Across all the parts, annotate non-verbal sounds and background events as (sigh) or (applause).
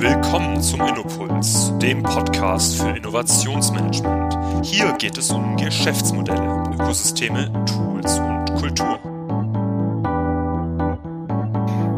Willkommen zum Innopuls, dem Podcast für Innovationsmanagement. Hier geht es um Geschäftsmodelle, Ökosysteme, Tools und Kultur.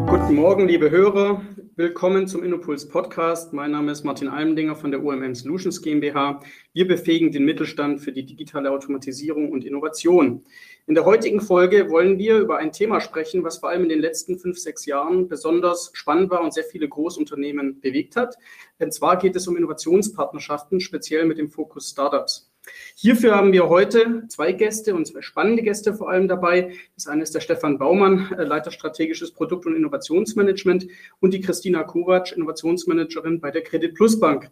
Guten Morgen, liebe Hörer. Willkommen zum Innopuls Podcast. Mein Name ist Martin Almendinger von der UMM Solutions GmbH. Wir befähigen den Mittelstand für die digitale Automatisierung und Innovation. In der heutigen Folge wollen wir über ein Thema sprechen, was vor allem in den letzten fünf, sechs Jahren besonders spannend war und sehr viele Großunternehmen bewegt hat. Und zwar geht es um Innovationspartnerschaften, speziell mit dem Fokus Startups. Hierfür haben wir heute zwei Gäste und zwei spannende Gäste vor allem dabei. Das eine ist der Stefan Baumann, äh, Leiter strategisches Produkt- und Innovationsmanagement und die Christina Kovac, Innovationsmanagerin bei der Credit Plus Bank.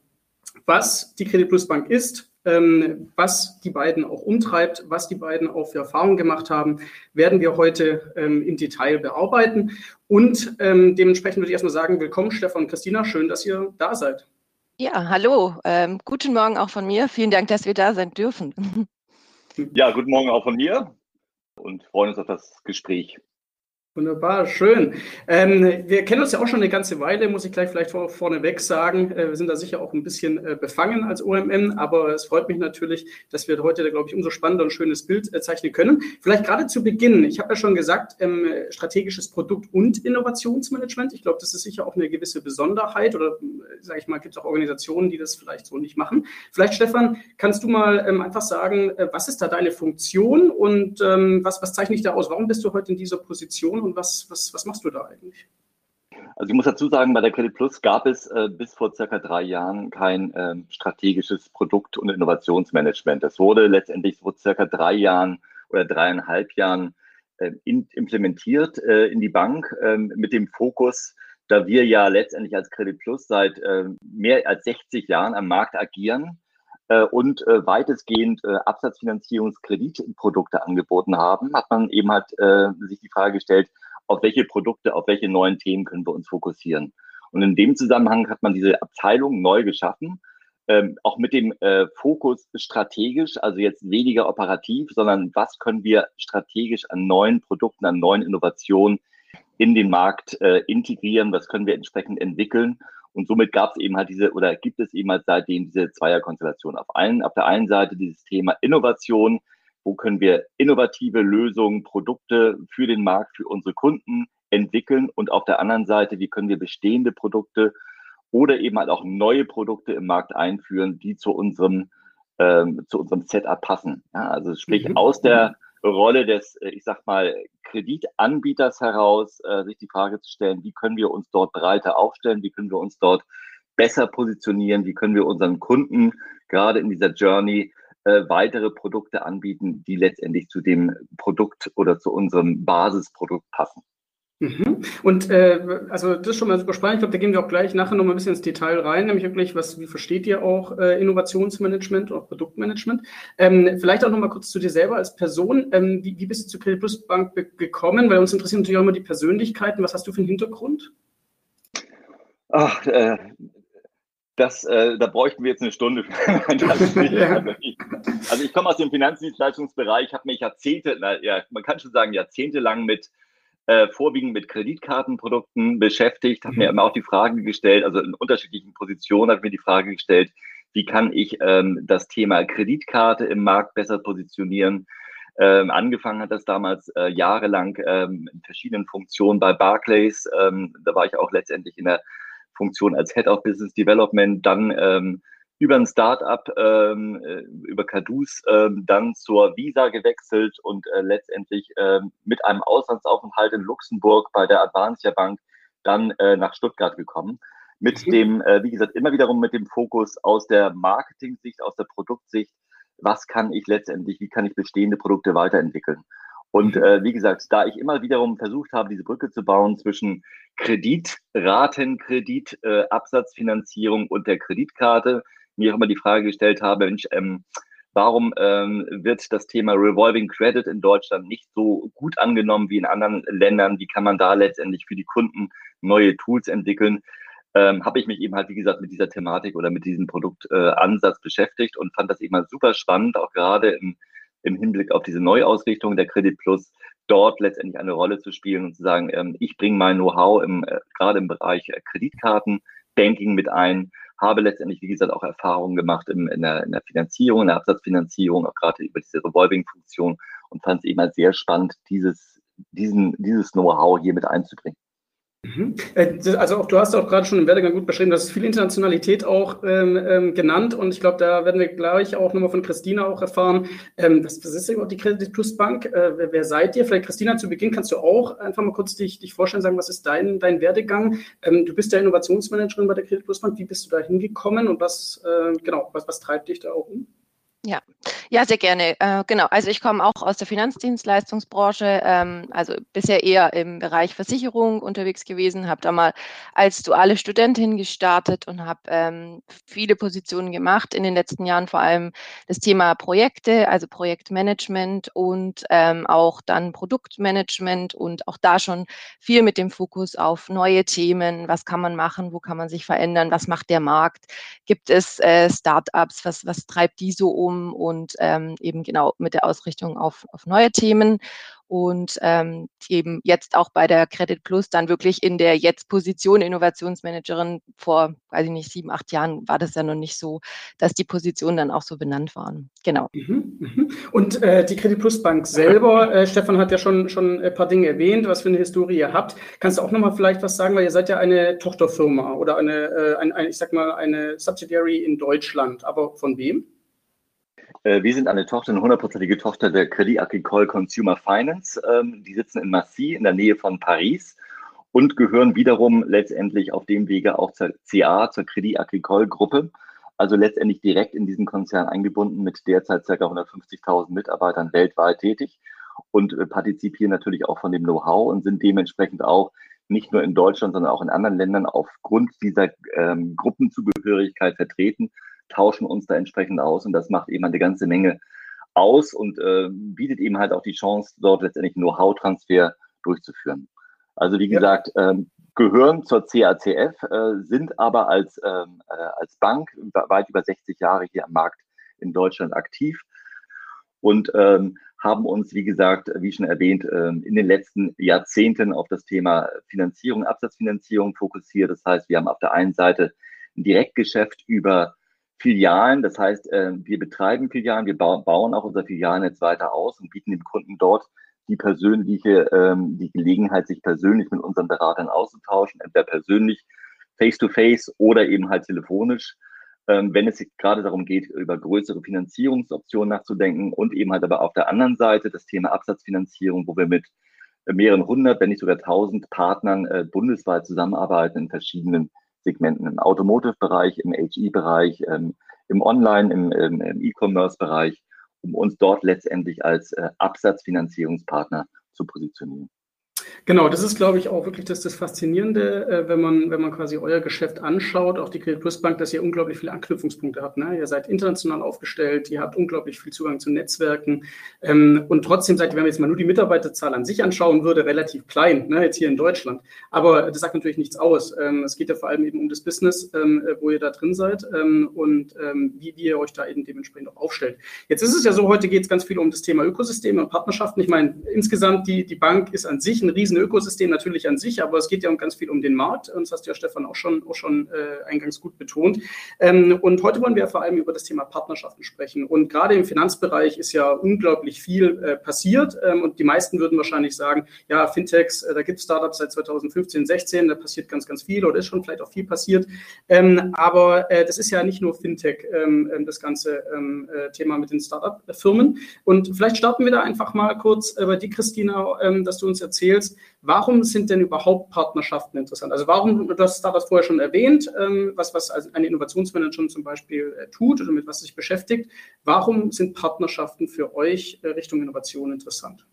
Was die Credit Plus Bank ist, ähm, was die beiden auch umtreibt, was die beiden auch für Erfahrungen gemacht haben, werden wir heute ähm, im Detail bearbeiten. Und ähm, dementsprechend würde ich erstmal sagen, willkommen Stefan und Christina, schön, dass ihr da seid. Ja, hallo. Ähm, guten Morgen auch von mir. Vielen Dank, dass wir da sein dürfen. Ja, guten Morgen auch von mir und freuen uns auf das Gespräch. Wunderbar, schön. Ähm, wir kennen uns ja auch schon eine ganze Weile, muss ich gleich vielleicht vor, vorneweg sagen. Äh, wir sind da sicher auch ein bisschen äh, befangen als OMM, aber es freut mich natürlich, dass wir heute, glaube ich, umso spannender und schönes Bild äh, zeichnen können. Vielleicht gerade zu Beginn, ich habe ja schon gesagt, ähm, strategisches Produkt und Innovationsmanagement. Ich glaube, das ist sicher auch eine gewisse Besonderheit oder, äh, sage ich mal, gibt es auch Organisationen, die das vielleicht so nicht machen. Vielleicht, Stefan, kannst du mal ähm, einfach sagen, äh, was ist da deine Funktion und ähm, was, was zeichnet dich da aus? Warum bist du heute in dieser Position? Und was, was, was machst du da eigentlich? Also ich muss dazu sagen, bei der Credit Plus gab es äh, bis vor circa drei Jahren kein äh, strategisches Produkt- und Innovationsmanagement. Das wurde letztendlich vor circa drei Jahren oder dreieinhalb Jahren äh, in, implementiert äh, in die Bank ähm, mit dem Fokus, da wir ja letztendlich als Credit Plus seit äh, mehr als 60 Jahren am Markt agieren, und äh, weitestgehend äh, Absatzfinanzierungskreditprodukte angeboten haben, hat man eben halt äh, sich die Frage gestellt, auf welche Produkte, auf welche neuen Themen können wir uns fokussieren. Und in dem Zusammenhang hat man diese Abteilung neu geschaffen, ähm, auch mit dem äh, Fokus strategisch, also jetzt weniger operativ, sondern was können wir strategisch an neuen Produkten, an neuen Innovationen in den Markt äh, integrieren, was können wir entsprechend entwickeln und somit gab es eben halt diese oder gibt es eben halt seitdem diese Zweierkonstellation. Auf, allen, auf der einen Seite dieses Thema Innovation, wo können wir innovative Lösungen, Produkte für den Markt, für unsere Kunden entwickeln und auf der anderen Seite, wie können wir bestehende Produkte oder eben halt auch neue Produkte im Markt einführen, die zu unserem, ähm, zu unserem Setup passen. Ja, also sprich mhm. aus der Rolle des, äh, ich sag mal, Kreditanbieters heraus, äh, sich die Frage zu stellen, wie können wir uns dort breiter aufstellen, wie können wir uns dort besser positionieren, wie können wir unseren Kunden gerade in dieser Journey äh, weitere Produkte anbieten, die letztendlich zu dem Produkt oder zu unserem Basisprodukt passen. Mhm. Und äh, also das ist schon mal super spannend. Ich glaube, da gehen wir auch gleich nachher noch mal ein bisschen ins Detail rein, nämlich wirklich, was, wie versteht ihr auch äh, Innovationsmanagement oder Produktmanagement? Ähm, vielleicht auch noch mal kurz zu dir selber als Person. Ähm, wie, wie bist du zur Credit Plus Bank gekommen? Weil uns interessieren natürlich auch immer die Persönlichkeiten. Was hast du für einen Hintergrund? Ach, äh, das, äh, da bräuchten wir jetzt eine Stunde. (laughs) ja. Also ich komme aus dem Finanzdienstleistungsbereich, habe mich Jahrzehnte, na, ja, man kann schon sagen jahrzehntelang mit äh, vorwiegend mit Kreditkartenprodukten beschäftigt, habe mhm. mir immer auch die Frage gestellt, also in unterschiedlichen Positionen habe mir die Frage gestellt, wie kann ich ähm, das Thema Kreditkarte im Markt besser positionieren. Ähm, angefangen hat das damals äh, jahrelang ähm, in verschiedenen Funktionen bei Barclays. Ähm, da war ich auch letztendlich in der Funktion als Head of Business Development, dann ähm, über ein Startup, ähm, äh, über Cadus, ähm, dann zur Visa gewechselt und äh, letztendlich ähm, mit einem Auslandsaufenthalt in Luxemburg bei der Advancia Bank dann äh, nach Stuttgart gekommen. Mit mhm. dem, äh, wie gesagt, immer wiederum mit dem Fokus aus der Marketing-Sicht, aus der Produktsicht, was kann ich letztendlich, wie kann ich bestehende Produkte weiterentwickeln. Und mhm. äh, wie gesagt, da ich immer wiederum versucht habe, diese Brücke zu bauen zwischen Kredit, Ratenkredit, äh, Absatzfinanzierung und der Kreditkarte, mir auch immer die Frage gestellt habe, Mensch, ähm, warum ähm, wird das Thema Revolving Credit in Deutschland nicht so gut angenommen wie in anderen Ländern? Wie kann man da letztendlich für die Kunden neue Tools entwickeln? Ähm, habe ich mich eben halt, wie gesagt, mit dieser Thematik oder mit diesem Produktansatz äh, beschäftigt und fand das eben halt super spannend, auch gerade im, im Hinblick auf diese Neuausrichtung der Credit Plus, dort letztendlich eine Rolle zu spielen und zu sagen, ähm, ich bringe mein Know-how im, äh, gerade im Bereich äh, Kreditkarten, Banking mit ein, habe letztendlich, wie gesagt, auch Erfahrungen gemacht in, in, der, in der Finanzierung, in der Absatzfinanzierung, auch gerade über diese Revolving-Funktion und fand es eben halt sehr spannend, dieses, diesen, dieses Know-how hier mit einzubringen. Mhm. Äh, also auch du hast auch gerade schon im Werdegang gut beschrieben, das ist viel Internationalität auch ähm, ähm, genannt und ich glaube, da werden wir gleich auch nochmal von Christina auch erfahren. Ähm, was, was ist denn überhaupt die Credit Plus Bank? Äh, wer, wer, seid ihr? Vielleicht Christina, zu Beginn kannst du auch einfach mal kurz dich, dich vorstellen, sagen, was ist dein, dein Werdegang? Ähm, du bist ja Innovationsmanagerin bei der Credit Plus Bank. Wie bist du da hingekommen und was, äh, genau, was, was treibt dich da auch um? Ja, ja, sehr gerne. Äh, genau. Also ich komme auch aus der Finanzdienstleistungsbranche, ähm, also bisher eher im Bereich Versicherung unterwegs gewesen, habe da mal als duale Studentin gestartet und habe ähm, viele Positionen gemacht. In den letzten Jahren vor allem das Thema Projekte, also Projektmanagement und ähm, auch dann Produktmanagement und auch da schon viel mit dem Fokus auf neue Themen. Was kann man machen? Wo kann man sich verändern? Was macht der Markt? Gibt es äh, Startups? Was, was treibt die so um? Forum und ähm, eben genau mit der Ausrichtung auf, auf neue Themen und ähm, eben jetzt auch bei der Credit Plus dann wirklich in der jetzt Position Innovationsmanagerin vor, weiß ich nicht, sieben, acht Jahren war das ja noch nicht so, dass die Positionen dann auch so benannt waren. Genau. Mhm, mhm. Und äh, die Credit Plus Bank selber, äh, Stefan hat ja schon, schon ein paar Dinge erwähnt, was für eine Historie ihr habt. Kannst du auch nochmal vielleicht was sagen, weil ihr seid ja eine Tochterfirma oder eine, äh, ein, ein, ich sag mal, eine Subsidiary in Deutschland, aber von wem? Äh, wir sind eine Tochter, eine hundertprozentige Tochter der Credit Agricole Consumer Finance. Ähm, die sitzen in Massy in der Nähe von Paris und gehören wiederum letztendlich auf dem Wege auch zur CA, zur Credit Agricole Gruppe. Also letztendlich direkt in diesen Konzern eingebunden mit derzeit ca. 150.000 Mitarbeitern weltweit tätig und äh, partizipieren natürlich auch von dem Know-how und sind dementsprechend auch nicht nur in Deutschland, sondern auch in anderen Ländern aufgrund dieser ähm, Gruppenzugehörigkeit vertreten tauschen uns da entsprechend aus und das macht eben eine ganze Menge aus und äh, bietet eben halt auch die Chance, dort letztendlich Know-how-Transfer durchzuführen. Also wie ja. gesagt, ähm, gehören zur CACF, äh, sind aber als, ähm, äh, als Bank weit über 60 Jahre hier am Markt in Deutschland aktiv und ähm, haben uns, wie gesagt, wie schon erwähnt, ähm, in den letzten Jahrzehnten auf das Thema Finanzierung, Absatzfinanzierung fokussiert. Das heißt, wir haben auf der einen Seite ein Direktgeschäft über Filialen. Das heißt, äh, wir betreiben Filialen, wir bauen auch unser Filialnetz weiter aus und bieten dem Kunden dort die persönliche, ähm, die Gelegenheit, sich persönlich mit unseren Beratern auszutauschen, entweder persönlich, face-to-face -face oder eben halt telefonisch, ähm, wenn es gerade darum geht, über größere Finanzierungsoptionen nachzudenken und eben halt aber auf der anderen Seite das Thema Absatzfinanzierung, wo wir mit mehreren hundert, wenn nicht sogar tausend Partnern äh, bundesweit zusammenarbeiten in verschiedenen Segmenten im Automotive-Bereich, im HE-Bereich, ähm, im Online, im, im, im E-Commerce-Bereich, um uns dort letztendlich als äh, Absatzfinanzierungspartner zu positionieren. Genau, das ist, glaube ich, auch wirklich das, das Faszinierende, äh, wenn, man, wenn man quasi euer Geschäft anschaut, auch die Credit Plus Bank, dass ihr unglaublich viele Anknüpfungspunkte habt. Ne? Ihr seid international aufgestellt, ihr habt unglaublich viel Zugang zu Netzwerken ähm, und trotzdem seid ihr, wenn man jetzt mal nur die Mitarbeiterzahl an sich anschauen würde, relativ klein, ne? jetzt hier in Deutschland. Aber das sagt natürlich nichts aus. Ähm, es geht ja vor allem eben um das Business, ähm, wo ihr da drin seid ähm, und ähm, wie, wie ihr euch da eben dementsprechend auch aufstellt. Jetzt ist es ja so, heute geht es ganz viel um das Thema Ökosysteme und Partnerschaften. Ich meine, insgesamt die, die Bank ist an sich ein riesen Ökosystem natürlich an sich, aber es geht ja um ganz viel um den Markt. Und das hast ja, Stefan, auch schon, auch schon äh, eingangs gut betont. Ähm, und heute wollen wir vor allem über das Thema Partnerschaften sprechen. Und gerade im Finanzbereich ist ja unglaublich viel äh, passiert. Ähm, und die meisten würden wahrscheinlich sagen, ja, Fintechs, äh, da gibt es Startups seit 2015, 16, da passiert ganz, ganz viel oder ist schon vielleicht auch viel passiert. Ähm, aber äh, das ist ja nicht nur Fintech, ähm, ähm, das ganze ähm, äh, Thema mit den Startup-Firmen. Und vielleicht starten wir da einfach mal kurz äh, bei dir, Christina, dass du uns erzählst, Warum sind denn überhaupt Partnerschaften interessant? Also warum, du hast da das vorher schon erwähnt, ähm, was, was eine Innovationsmanagerin zum Beispiel äh, tut oder mit was sich beschäftigt. Warum sind Partnerschaften für euch äh, Richtung Innovation interessant?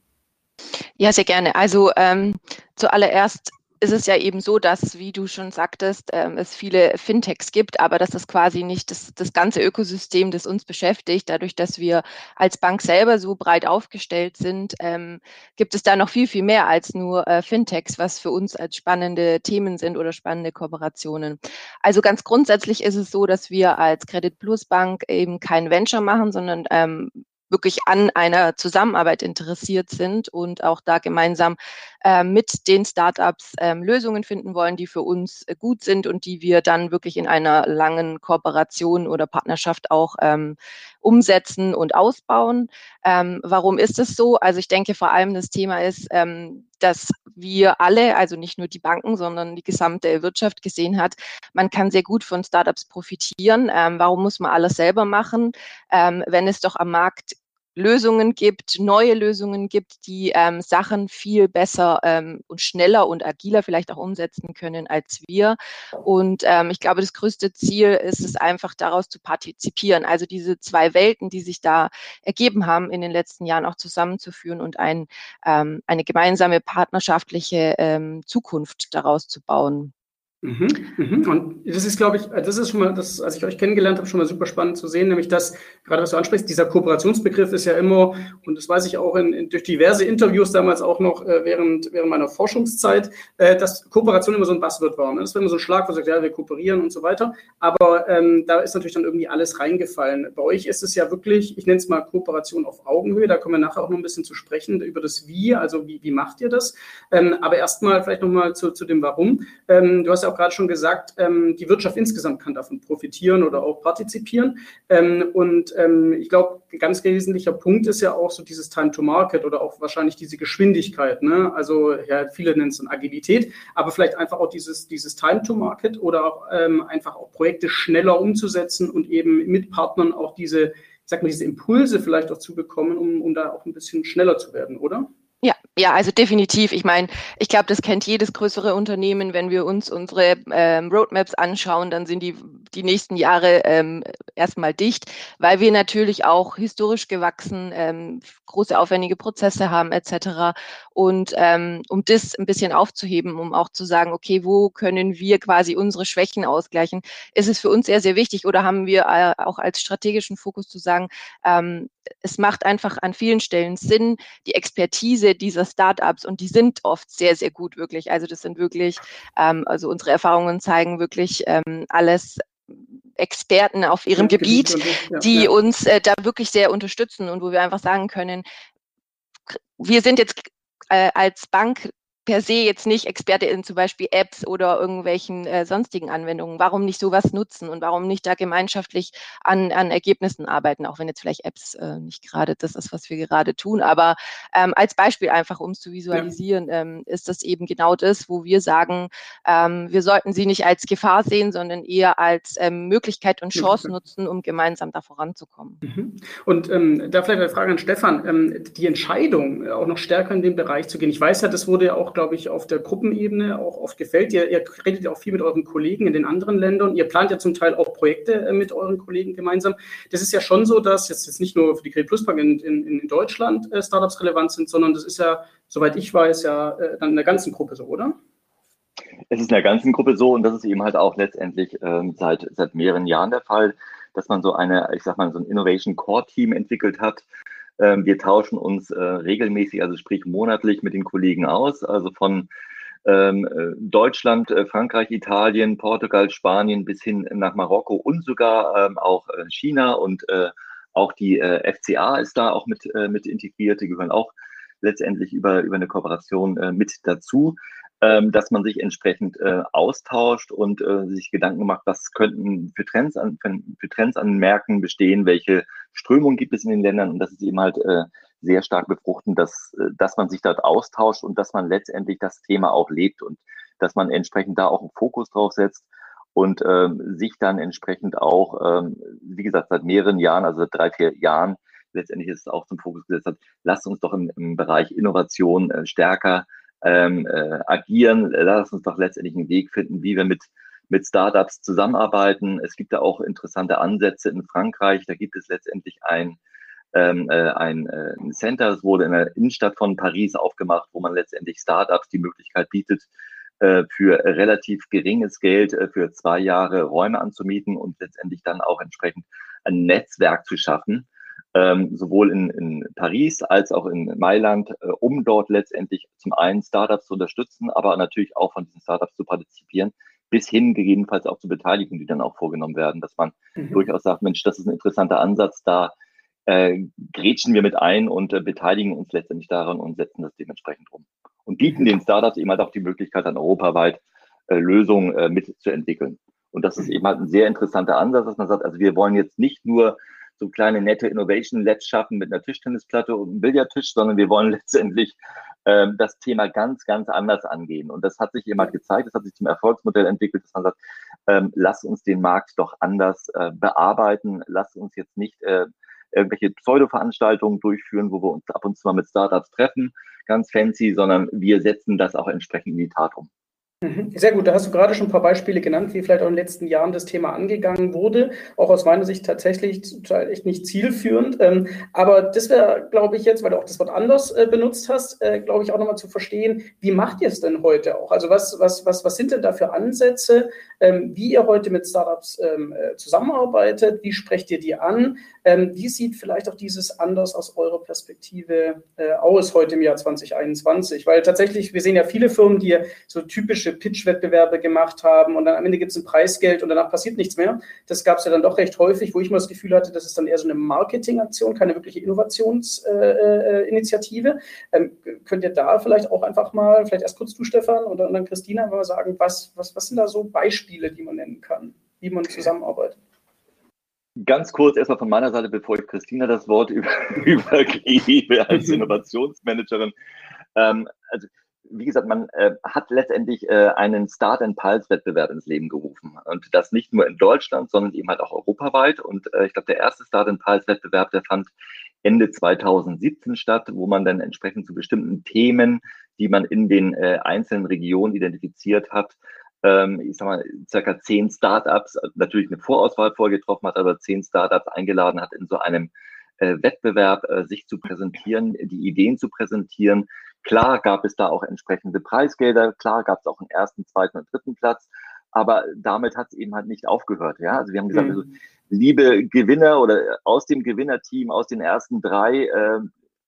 Ja, sehr gerne. Also ähm, zuallererst ist es ja eben so, dass, wie du schon sagtest, ähm, es viele Fintechs gibt, aber dass das quasi nicht das, das ganze Ökosystem, das uns beschäftigt, dadurch, dass wir als Bank selber so breit aufgestellt sind, ähm, gibt es da noch viel, viel mehr als nur äh, Fintechs, was für uns als spannende Themen sind oder spannende Kooperationen. Also ganz grundsätzlich ist es so, dass wir als Credit Plus Bank eben kein Venture machen, sondern ähm, wirklich an einer Zusammenarbeit interessiert sind und auch da gemeinsam äh, mit den Startups äh, Lösungen finden wollen, die für uns äh, gut sind und die wir dann wirklich in einer langen Kooperation oder Partnerschaft auch ähm, umsetzen und ausbauen. Ähm, warum ist es so? Also ich denke vor allem das Thema ist, ähm, dass wir alle, also nicht nur die Banken, sondern die gesamte Wirtschaft gesehen hat, man kann sehr gut von Startups profitieren. Ähm, warum muss man alles selber machen, ähm, wenn es doch am Markt Lösungen gibt, neue Lösungen gibt, die ähm, Sachen viel besser ähm, und schneller und agiler vielleicht auch umsetzen können als wir. Und ähm, ich glaube, das größte Ziel ist es einfach daraus zu partizipieren, also diese zwei Welten, die sich da ergeben haben, in den letzten Jahren auch zusammenzuführen und ein, ähm, eine gemeinsame partnerschaftliche ähm, Zukunft daraus zu bauen. Mhm, mhm. Und das ist, glaube ich, das ist schon mal, das, als ich euch kennengelernt habe, schon mal super spannend zu sehen, nämlich dass, gerade was du ansprichst, dieser Kooperationsbegriff ist ja immer, und das weiß ich auch in, in, durch diverse Interviews damals auch noch äh, während, während meiner Forschungszeit, äh, dass Kooperation immer so ein Buzzword war. Ne? Das war immer so ein Schlag, wo sagt, ja, wir kooperieren und so weiter. Aber ähm, da ist natürlich dann irgendwie alles reingefallen. Bei euch ist es ja wirklich, ich nenne es mal Kooperation auf Augenhöhe, da kommen wir nachher auch noch ein bisschen zu sprechen über das Wie, also wie, wie macht ihr das? Ähm, aber erstmal vielleicht nochmal zu, zu dem Warum. Ähm, du hast ja auch gerade schon gesagt, ähm, die Wirtschaft insgesamt kann davon profitieren oder auch partizipieren. Ähm, und ähm, ich glaube, ein ganz wesentlicher Punkt ist ja auch so dieses Time to Market oder auch wahrscheinlich diese Geschwindigkeit. Ne? Also ja, viele nennen es dann Agilität, aber vielleicht einfach auch dieses, dieses Time to Market oder auch ähm, einfach auch Projekte schneller umzusetzen und eben mit Partnern auch diese, ich sag mal, diese Impulse vielleicht auch zu bekommen, um, um da auch ein bisschen schneller zu werden, oder? Ja, also definitiv. Ich meine, ich glaube, das kennt jedes größere Unternehmen. Wenn wir uns unsere ähm, Roadmaps anschauen, dann sind die die nächsten Jahre ähm, erstmal dicht, weil wir natürlich auch historisch gewachsen, ähm, große aufwendige Prozesse haben etc. Und ähm, um das ein bisschen aufzuheben, um auch zu sagen, okay, wo können wir quasi unsere Schwächen ausgleichen, ist es für uns sehr, sehr wichtig. Oder haben wir äh, auch als strategischen Fokus zu sagen, ähm, es macht einfach an vielen Stellen Sinn, die Expertise dieser Startups und die sind oft sehr, sehr gut wirklich. Also das sind wirklich, ähm, also unsere Erfahrungen zeigen wirklich ähm, alles Experten auf ihrem ja, Gebiet, ja, die ja. uns äh, da wirklich sehr unterstützen und wo wir einfach sagen können, wir sind jetzt äh, als Bank per se jetzt nicht Experte in zum Beispiel Apps oder irgendwelchen äh, sonstigen Anwendungen. Warum nicht sowas nutzen und warum nicht da gemeinschaftlich an, an Ergebnissen arbeiten, auch wenn jetzt vielleicht Apps äh, nicht gerade das ist, was wir gerade tun. Aber ähm, als Beispiel einfach, um es zu visualisieren, ja. ähm, ist das eben genau das, wo wir sagen, ähm, wir sollten sie nicht als Gefahr sehen, sondern eher als ähm, Möglichkeit und Chance nutzen, um gemeinsam da voranzukommen. Mhm. Und ähm, da vielleicht eine Frage an Stefan. Ähm, die Entscheidung, auch noch stärker in den Bereich zu gehen. Ich weiß ja, das wurde ja auch glaube ich, auf der Gruppenebene auch oft gefällt. Ihr, ihr redet ja auch viel mit euren Kollegen in den anderen Ländern. Ihr plant ja zum Teil auch Projekte äh, mit euren Kollegen gemeinsam. Das ist ja schon so, dass jetzt, jetzt nicht nur für die Credit Plus Bank in, in, in Deutschland äh, Startups relevant sind, sondern das ist ja, soweit ich weiß, ja äh, dann in der ganzen Gruppe so, oder? Es ist in der ganzen Gruppe so und das ist eben halt auch letztendlich ähm, seit, seit mehreren Jahren der Fall, dass man so eine, ich sag mal, so ein Innovation Core Team entwickelt hat, wir tauschen uns äh, regelmäßig, also sprich monatlich mit den Kollegen aus, also von ähm, äh, Deutschland, äh, Frankreich, Italien, Portugal, Spanien bis hin nach Marokko und sogar ähm, auch China und auch die FCA ist da auch mit, mit integriert. Die gehören auch letztendlich über, über eine Kooperation mit dazu ähm, dass man sich entsprechend austauscht und sich Gedanken macht, was könnten für Trends an, für Trends an Märkten bestehen, welche Strömungen gibt es in den Ländern und das ist eben halt äh, sehr stark befruchtend, dass, äh, dass man sich dort austauscht und dass man letztendlich das Thema auch lebt und dass man entsprechend da auch einen Fokus drauf setzt und ähm, sich dann entsprechend auch, ähm, wie gesagt, seit mehreren Jahren, also seit drei, vier Jahren, letztendlich ist es auch zum Fokus gesetzt hat, lasst uns doch im, im Bereich Innovation äh, stärker ähm, äh, agieren. Lass uns doch letztendlich einen Weg finden, wie wir mit, mit Startups zusammenarbeiten. Es gibt da auch interessante Ansätze in Frankreich. Da gibt es letztendlich ein, ähm, äh, ein, äh, ein Center, es wurde in der Innenstadt von Paris aufgemacht, wo man letztendlich Startups die Möglichkeit bietet, äh, für relativ geringes Geld äh, für zwei Jahre Räume anzumieten und letztendlich dann auch entsprechend ein Netzwerk zu schaffen, ähm, sowohl in, in Paris als auch in Mailand, äh, um dort letztendlich zum einen Startups zu unterstützen, aber natürlich auch von diesen Startups zu partizipieren, bis hin gegebenenfalls auch zu Beteiligungen, die dann auch vorgenommen werden, dass man mhm. durchaus sagt, Mensch, das ist ein interessanter Ansatz, da äh, grätschen wir mit ein und äh, beteiligen uns letztendlich daran und setzen das dementsprechend um. Und bieten den Startups eben halt auch die Möglichkeit, dann europaweit äh, Lösungen äh, mitzuentwickeln. Und das ist eben halt ein sehr interessanter Ansatz, dass man sagt, also wir wollen jetzt nicht nur so kleine nette Innovation Labs schaffen mit einer Tischtennisplatte und einem Billardtisch, sondern wir wollen (laughs) letztendlich ähm, das Thema ganz, ganz anders angehen. Und das hat sich halt gezeigt, das hat sich zum Erfolgsmodell entwickelt, dass man sagt, ähm, lass uns den Markt doch anders äh, bearbeiten, lass uns jetzt nicht äh, irgendwelche Pseudo-Veranstaltungen durchführen, wo wir uns ab und zu mal mit Startups treffen, ganz fancy, sondern wir setzen das auch entsprechend in die Tat um. Mhm. Sehr gut, da hast du gerade schon ein paar Beispiele genannt, wie vielleicht auch in den letzten Jahren das Thema angegangen wurde. Auch aus meiner Sicht tatsächlich echt nicht zielführend. Ähm, aber das wäre, glaube ich, jetzt, weil du auch das Wort anders äh, benutzt hast, äh, glaube ich, auch nochmal zu verstehen, wie macht ihr es denn heute auch? Also was, was, was, was sind denn da für Ansätze, ähm, wie ihr heute mit Startups ähm, äh, zusammenarbeitet? Wie sprecht ihr die an? Wie sieht vielleicht auch dieses anders aus eurer Perspektive aus heute im Jahr 2021? Weil tatsächlich, wir sehen ja viele Firmen, die so typische Pitch-Wettbewerbe gemacht haben und dann am Ende gibt es ein Preisgeld und danach passiert nichts mehr. Das gab es ja dann doch recht häufig, wo ich mal das Gefühl hatte, das ist dann eher so eine Marketingaktion, keine wirkliche Innovationsinitiative. Äh, ähm, könnt ihr da vielleicht auch einfach mal, vielleicht erst kurz du, Stefan, und dann Christina, mal sagen, was, was, was sind da so Beispiele, die man nennen kann, wie man zusammenarbeitet? Ganz kurz erstmal von meiner Seite, bevor ich Christina das Wort (laughs) über, übergebe als Innovationsmanagerin. Ähm, also wie gesagt, man äh, hat letztendlich äh, einen Start and Pulse Wettbewerb ins Leben gerufen und das nicht nur in Deutschland, sondern eben halt auch europaweit. Und äh, ich glaube, der erste Start and Pulse Wettbewerb, der fand Ende 2017 statt, wo man dann entsprechend zu bestimmten Themen, die man in den äh, einzelnen Regionen identifiziert hat, ähm, ich sag mal, circa zehn Startups, äh, natürlich eine Vorauswahl vorgetroffen hat, aber zehn Startups eingeladen hat, in so einem äh, Wettbewerb äh, sich zu präsentieren, die Ideen zu präsentieren, Klar gab es da auch entsprechende Preisgelder, klar gab es auch einen ersten, zweiten und dritten Platz, aber damit hat es eben halt nicht aufgehört. Ja, also wir haben gesagt, mhm. also, liebe Gewinner oder aus dem Gewinnerteam, aus den ersten drei, äh,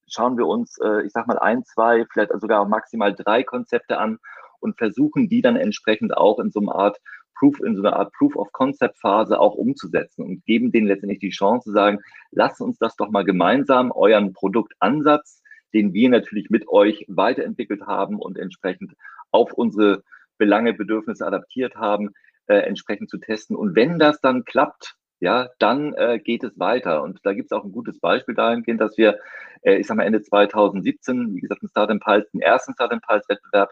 schauen wir uns, äh, ich sag mal, ein, zwei, vielleicht sogar maximal drei Konzepte an und versuchen die dann entsprechend auch in so einer Art Proof, in so einer Art Proof of Concept Phase auch umzusetzen und geben denen letztendlich die Chance zu sagen, lasst uns das doch mal gemeinsam euren Produktansatz den wir natürlich mit euch weiterentwickelt haben und entsprechend auf unsere Belange, Bedürfnisse adaptiert haben, äh, entsprechend zu testen. Und wenn das dann klappt, ja, dann äh, geht es weiter. Und da gibt es auch ein gutes Beispiel dahingehend, dass wir, äh, ich sag mal, Ende 2017, wie gesagt, einen Start Pulse, den ersten Start Pulse Wettbewerb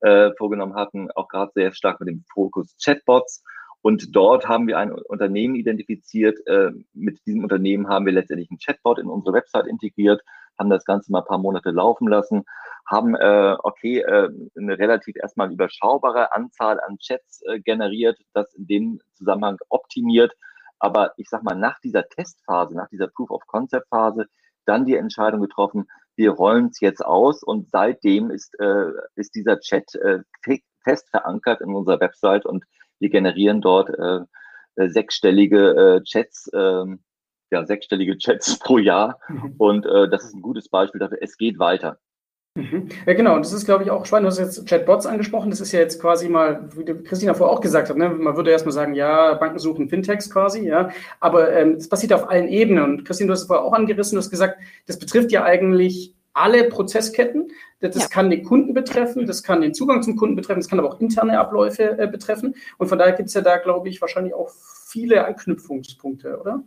äh, vorgenommen hatten, auch gerade sehr stark mit dem Fokus Chatbots. Und dort haben wir ein Unternehmen identifiziert. Äh, mit diesem Unternehmen haben wir letztendlich einen Chatbot in unsere Website integriert haben das Ganze mal ein paar Monate laufen lassen, haben, äh, okay, äh, eine relativ erstmal überschaubare Anzahl an Chats äh, generiert, das in dem Zusammenhang optimiert. Aber ich sag mal, nach dieser Testphase, nach dieser Proof of Concept Phase, dann die Entscheidung getroffen, wir rollen es jetzt aus und seitdem ist, äh, ist dieser Chat äh, fest verankert in unserer Website und wir generieren dort äh, äh sechsstellige äh, Chats, äh, ja, sechsstellige Chats (laughs) pro Jahr. Mhm. Und äh, das ist ein gutes Beispiel dafür. Es geht weiter. Mhm. Ja, genau. Und das ist, glaube ich, auch spannend. Du hast jetzt Chatbots angesprochen. Das ist ja jetzt quasi mal, wie Christina vorher auch gesagt hat, ne? man würde erstmal sagen, ja, Banken suchen Fintechs quasi, ja. Aber ähm, das passiert auf allen Ebenen. Und Christine, du hast es vorher auch angerissen, du hast gesagt, das betrifft ja eigentlich alle Prozessketten. Das, das ja. kann den Kunden betreffen, das kann den Zugang zum Kunden betreffen, das kann aber auch interne Abläufe äh, betreffen. Und von daher gibt es ja da, glaube ich, wahrscheinlich auch viele Anknüpfungspunkte, oder?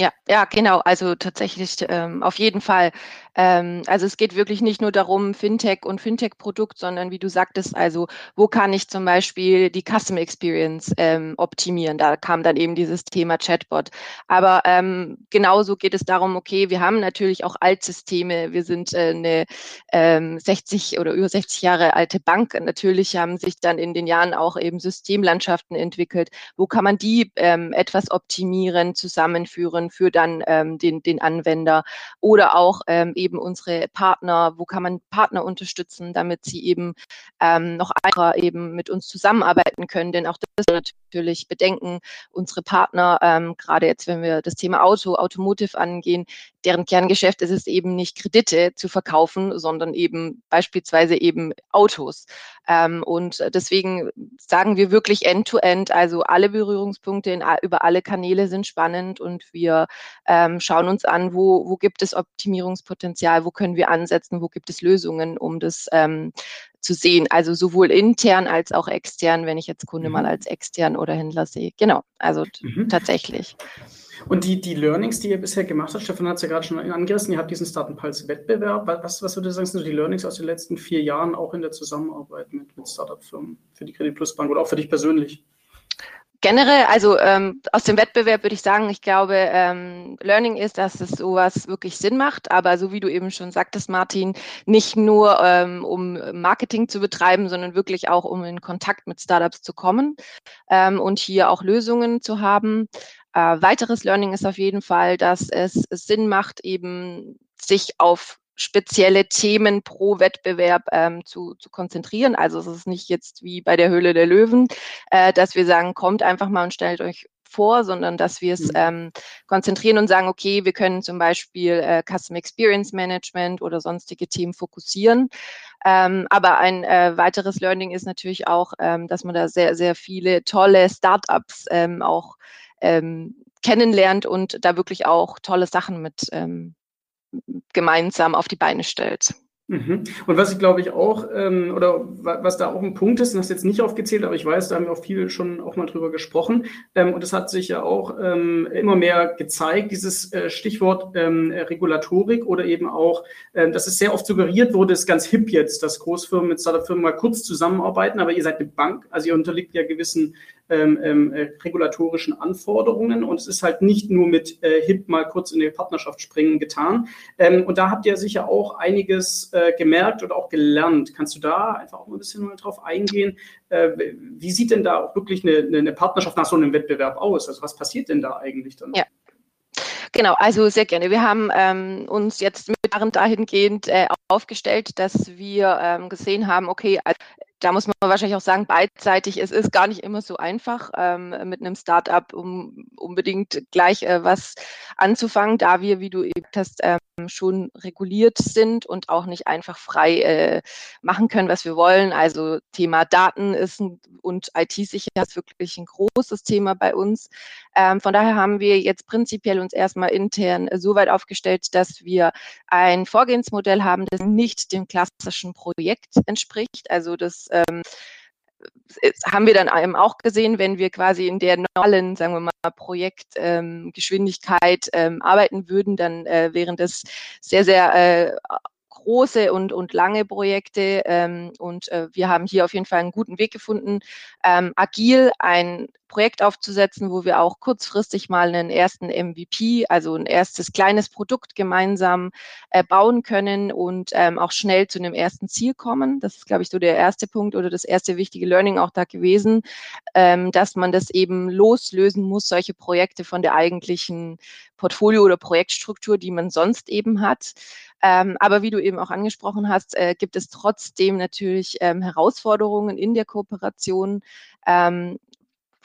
Ja, ja, genau. Also tatsächlich ähm, auf jeden Fall. Ähm, also es geht wirklich nicht nur darum, Fintech und Fintech-Produkt, sondern wie du sagtest, also wo kann ich zum Beispiel die Customer Experience ähm, optimieren? Da kam dann eben dieses Thema Chatbot. Aber ähm, genauso geht es darum, okay, wir haben natürlich auch Altsysteme. Wir sind äh, eine ähm, 60 oder über 60 Jahre alte Bank. Natürlich haben sich dann in den Jahren auch eben Systemlandschaften entwickelt. Wo kann man die ähm, etwas optimieren, zusammenführen? für dann ähm, den, den Anwender oder auch ähm, eben unsere Partner, wo kann man Partner unterstützen, damit sie eben ähm, noch einfacher eben mit uns zusammenarbeiten können. Denn auch das natürlich bedenken, unsere Partner, ähm, gerade jetzt, wenn wir das Thema Auto, Automotive angehen, deren Kerngeschäft ist es eben nicht Kredite zu verkaufen, sondern eben beispielsweise eben Autos. Ähm, und deswegen sagen wir wirklich end-to-end, -end, also alle Berührungspunkte in, über alle Kanäle sind spannend und wir ähm, schauen uns an, wo, wo gibt es Optimierungspotenzial, wo können wir ansetzen, wo gibt es Lösungen, um das ähm, zu sehen. Also sowohl intern als auch extern, wenn ich jetzt Kunde mhm. mal als extern oder Händler sehe. Genau, also mhm. tatsächlich. Und die, die Learnings, die ihr bisher gemacht habt, Stefan hat es ja gerade schon angerissen, ihr habt diesen Start Pulse Wettbewerb. Was, was würde sagen, sind so die Learnings aus den letzten vier Jahren auch in der Zusammenarbeit mit, mit Startup-Firmen für die Credit Plus Bank oder auch für dich persönlich? Generell, also ähm, aus dem Wettbewerb würde ich sagen, ich glaube, ähm, Learning ist, dass es sowas wirklich Sinn macht, aber so wie du eben schon sagtest, Martin, nicht nur ähm, um Marketing zu betreiben, sondern wirklich auch um in Kontakt mit Startups zu kommen ähm, und hier auch Lösungen zu haben. Äh, weiteres Learning ist auf jeden Fall, dass es, es Sinn macht, eben sich auf spezielle Themen pro Wettbewerb ähm, zu, zu konzentrieren. Also es ist nicht jetzt wie bei der Höhle der Löwen, äh, dass wir sagen, kommt einfach mal und stellt euch vor, sondern dass wir es mhm. ähm, konzentrieren und sagen, okay, wir können zum Beispiel äh, Custom Experience Management oder sonstige Themen fokussieren. Ähm, aber ein äh, weiteres Learning ist natürlich auch, ähm, dass man da sehr, sehr viele tolle Startups ähm, auch ähm, kennenlernt und da wirklich auch tolle Sachen mit ähm, gemeinsam auf die Beine stellt. Mhm. Und was ich glaube ich auch, ähm, oder was da auch ein Punkt ist, und das jetzt nicht aufgezählt, aber ich weiß, da haben wir auch viel schon auch mal drüber gesprochen, ähm, und es hat sich ja auch ähm, immer mehr gezeigt, dieses äh, Stichwort Regulatorik oder eben auch, dass es sehr oft suggeriert wurde, ist ganz hip jetzt, dass Großfirmen mit Startup-Firmen mal kurz zusammenarbeiten, aber ihr seid eine Bank, also ihr unterliegt ja gewissen ähm, ähm, äh, regulatorischen Anforderungen und es ist halt nicht nur mit äh, HIP mal kurz in die Partnerschaft springen getan. Ähm, und da habt ihr sicher auch einiges äh, gemerkt und auch gelernt. Kannst du da einfach auch mal ein bisschen mal drauf eingehen? Äh, wie sieht denn da auch wirklich eine, eine Partnerschaft nach so einem Wettbewerb aus? Also was passiert denn da eigentlich dann? Ja. Genau, also sehr gerne. Wir haben ähm, uns jetzt mit dahingehend äh, aufgestellt, dass wir ähm, gesehen haben, okay, da muss man wahrscheinlich auch sagen, beidseitig, es ist gar nicht immer so einfach, ähm, mit einem Startup um unbedingt gleich äh, was anzufangen, da wir, wie du eben hast, ähm, schon reguliert sind und auch nicht einfach frei äh, machen können, was wir wollen. Also Thema Daten ist ein, und IT-Sicherheit ist wirklich ein großes Thema bei uns. Ähm, von daher haben wir jetzt prinzipiell uns erstmal intern so weit aufgestellt, dass wir ein Vorgehensmodell haben, das nicht dem klassischen Projekt entspricht. Also das ähm, haben wir dann eben auch gesehen, wenn wir quasi in der normalen, sagen wir mal, Projektgeschwindigkeit ähm, ähm, arbeiten würden, dann äh, wären das sehr, sehr äh, große und, und lange Projekte. Ähm, und äh, wir haben hier auf jeden Fall einen guten Weg gefunden, ähm, agil ein Projekt aufzusetzen, wo wir auch kurzfristig mal einen ersten MVP, also ein erstes kleines Produkt gemeinsam äh, bauen können und ähm, auch schnell zu einem ersten Ziel kommen. Das ist, glaube ich, so der erste Punkt oder das erste wichtige Learning auch da gewesen, ähm, dass man das eben loslösen muss, solche Projekte von der eigentlichen Portfolio- oder Projektstruktur, die man sonst eben hat. Ähm, aber wie du eben auch angesprochen hast, äh, gibt es trotzdem natürlich ähm, Herausforderungen in der Kooperation. Ähm,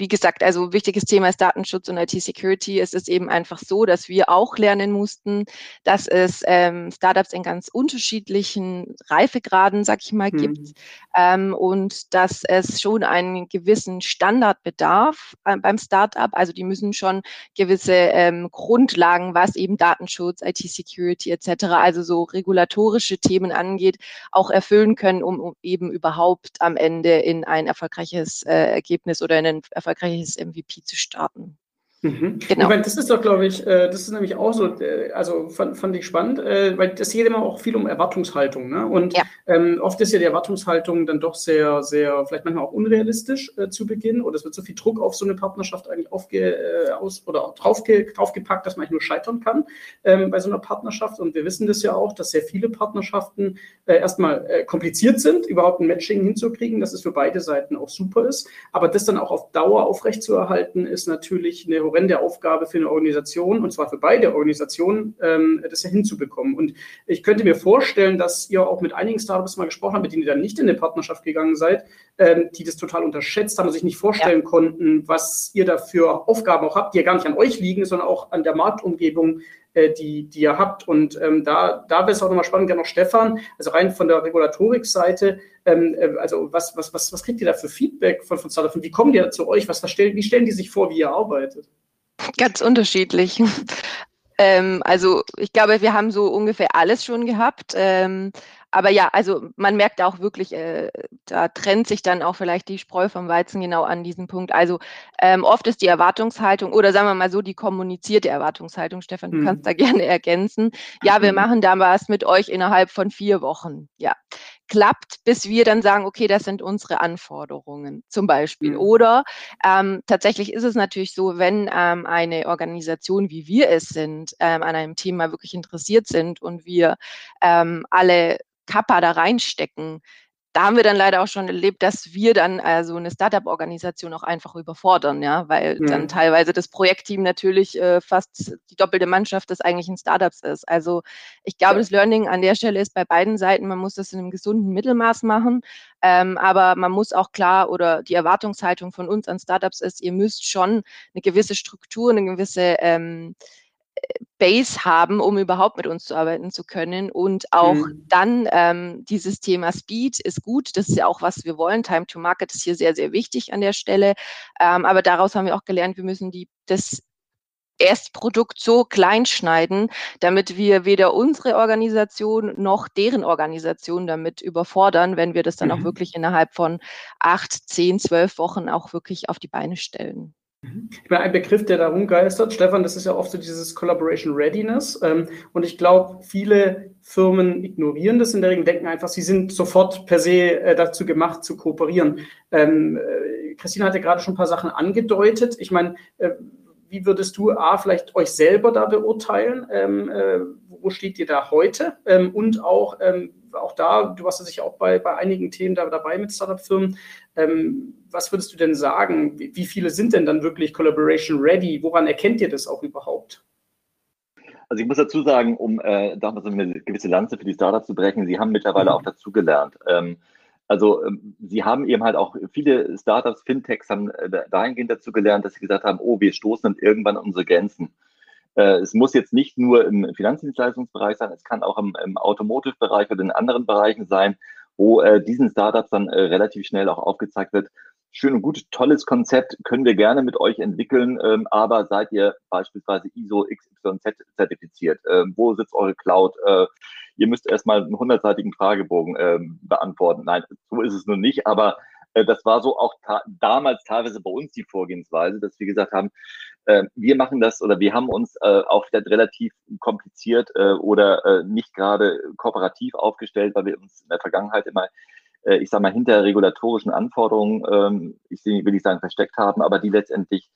wie gesagt, also wichtiges Thema ist Datenschutz und IT-Security. Es ist eben einfach so, dass wir auch lernen mussten, dass es ähm, Startups in ganz unterschiedlichen Reifegraden, sag ich mal, mhm. gibt ähm, und dass es schon einen gewissen Standard bedarf äh, beim Startup. Also die müssen schon gewisse ähm, Grundlagen, was eben Datenschutz, IT-Security etc., also so regulatorische Themen angeht, auch erfüllen können, um, um eben überhaupt am Ende in ein erfolgreiches äh, Ergebnis oder in ein erfolgreiches MVP zu starten. Mhm. Genau. Ich meine, das ist doch, glaube ich, äh, das ist nämlich auch so, äh, also fand, fand ich spannend, äh, weil das geht immer auch viel um Erwartungshaltung. Ne? Und ja. ähm, oft ist ja die Erwartungshaltung dann doch sehr, sehr, vielleicht manchmal auch unrealistisch äh, zu Beginn oder es wird so viel Druck auf so eine Partnerschaft eigentlich aufge, äh, aus, oder auch draufge, draufgepackt, dass man eigentlich nur scheitern kann ähm, bei so einer Partnerschaft. Und wir wissen das ja auch, dass sehr viele Partnerschaften äh, erstmal kompliziert sind, überhaupt ein Matching hinzukriegen, dass es für beide Seiten auch super ist. Aber das dann auch auf Dauer aufrechtzuerhalten, ist natürlich eine horrende Aufgabe für eine Organisation, und zwar für beide Organisationen, ähm, das ja hinzubekommen. Und ich könnte mir vorstellen, dass ihr auch mit einigen Startups mal gesprochen habt, mit denen ihr dann nicht in eine Partnerschaft gegangen seid, ähm, die das total unterschätzt haben und sich nicht vorstellen ja. konnten, was ihr da für Aufgaben auch habt, die ja gar nicht an euch liegen, sondern auch an der Marktumgebung äh, die, die ihr habt. Und ähm, da, da wäre es auch nochmal spannend, gerne noch Stefan, also rein von der Regulatorik-Seite, ähm, äh, also was, was, was, was kriegt ihr da für Feedback von, von Startups und wie kommen die zu euch? Was, was stellen, wie stellen die sich vor, wie ihr arbeitet? Ganz unterschiedlich. (laughs) Ähm, also ich glaube, wir haben so ungefähr alles schon gehabt. Aber ja, also man merkt auch wirklich, äh, da trennt sich dann auch vielleicht die Spreu vom Weizen genau an diesem Punkt. Also ähm, oft ist die Erwartungshaltung oder sagen wir mal so die kommunizierte Erwartungshaltung, Stefan, du mhm. kannst da gerne (laughs) ergänzen. Ja, wir mhm. machen da was mit euch innerhalb von vier Wochen. Ja, klappt, bis wir dann sagen, okay, das sind unsere Anforderungen zum Beispiel. Mhm. Oder ähm, tatsächlich ist es natürlich so, wenn ähm, eine Organisation, wie wir es sind, ähm, an einem Thema wirklich interessiert sind und wir ähm, alle Kappa da reinstecken, da haben wir dann leider auch schon erlebt, dass wir dann also eine Startup-Organisation auch einfach überfordern, ja, weil mhm. dann teilweise das Projektteam natürlich äh, fast die doppelte Mannschaft des eigentlichen Startups ist. Also ich glaube, das Learning an der Stelle ist bei beiden Seiten, man muss das in einem gesunden Mittelmaß machen, ähm, aber man muss auch klar oder die Erwartungshaltung von uns an Startups ist, ihr müsst schon eine gewisse Struktur, eine gewisse ähm, Base haben, um überhaupt mit uns zu arbeiten zu können. Und auch mhm. dann ähm, dieses Thema Speed ist gut. Das ist ja auch, was wir wollen. Time to Market ist hier sehr, sehr wichtig an der Stelle. Ähm, aber daraus haben wir auch gelernt, wir müssen die, das Erstprodukt so klein schneiden, damit wir weder unsere Organisation noch deren Organisation damit überfordern, wenn wir das dann mhm. auch wirklich innerhalb von acht, zehn, zwölf Wochen auch wirklich auf die Beine stellen. Ich meine, ein Begriff, der da rumgeistert, Stefan, das ist ja oft so dieses Collaboration Readiness. Ähm, und ich glaube, viele Firmen ignorieren das in der Regel, denken einfach, sie sind sofort per se äh, dazu gemacht, zu kooperieren. Ähm, äh, Christine hat ja gerade schon ein paar Sachen angedeutet. Ich meine, äh, wie würdest du A, vielleicht euch selber da beurteilen? Ähm, äh, wo steht ihr da heute? Ähm, und auch, ähm, auch da, du warst ja sicher auch bei, bei einigen Themen da dabei mit Startup-Firmen. Was würdest du denn sagen? Wie, viele sind denn dann wirklich Collaboration ready? Woran erkennt ihr das auch überhaupt? Also ich muss dazu sagen, um äh, da mal so eine gewisse Lanze für die Startups zu brechen, sie haben mittlerweile mhm. auch dazugelernt. Ähm, also ähm, sie haben eben halt auch viele Startups, Fintechs haben äh, dahingehend dazu gelernt, dass sie gesagt haben, oh, wir stoßen dann irgendwann an unsere Grenzen. Äh, es muss jetzt nicht nur im Finanzdienstleistungsbereich sein, es kann auch im, im Automotive-Bereich oder in anderen Bereichen sein, wo äh, diesen Startups dann äh, relativ schnell auch aufgezeigt wird, schön und gut, tolles Konzept, können wir gerne mit euch entwickeln, ähm, aber seid ihr beispielsweise ISO XYZ zertifiziert? Ähm, wo sitzt eure Cloud? Äh, ihr müsst erstmal einen hundertseitigen Fragebogen ähm, beantworten. Nein, so ist es nun nicht, aber äh, das war so auch damals teilweise bei uns die Vorgehensweise, dass wir gesagt haben, äh, wir machen das oder wir haben uns äh, auch wieder relativ kompliziert äh, oder äh, nicht gerade kooperativ aufgestellt, weil wir uns in der Vergangenheit immer äh, ich sage mal, hinter regulatorischen Anforderungen, ähm, ich will nicht sagen versteckt haben, aber die letztendlich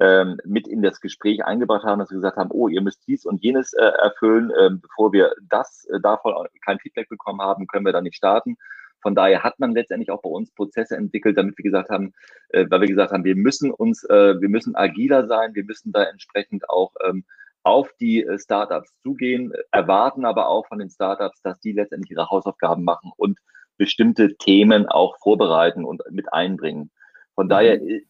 ähm, mit in das Gespräch eingebracht haben, dass wir gesagt haben, oh, ihr müsst dies und jenes äh, erfüllen, ähm, bevor wir das äh, davon kein Feedback bekommen haben, können wir da nicht starten. Von daher hat man letztendlich auch bei uns Prozesse entwickelt, damit wir gesagt haben, weil wir gesagt haben, wir müssen uns, wir müssen agiler sein, wir müssen da entsprechend auch auf die Startups zugehen, erwarten aber auch von den Startups, dass die letztendlich ihre Hausaufgaben machen und bestimmte Themen auch vorbereiten und mit einbringen. Von mhm. daher ist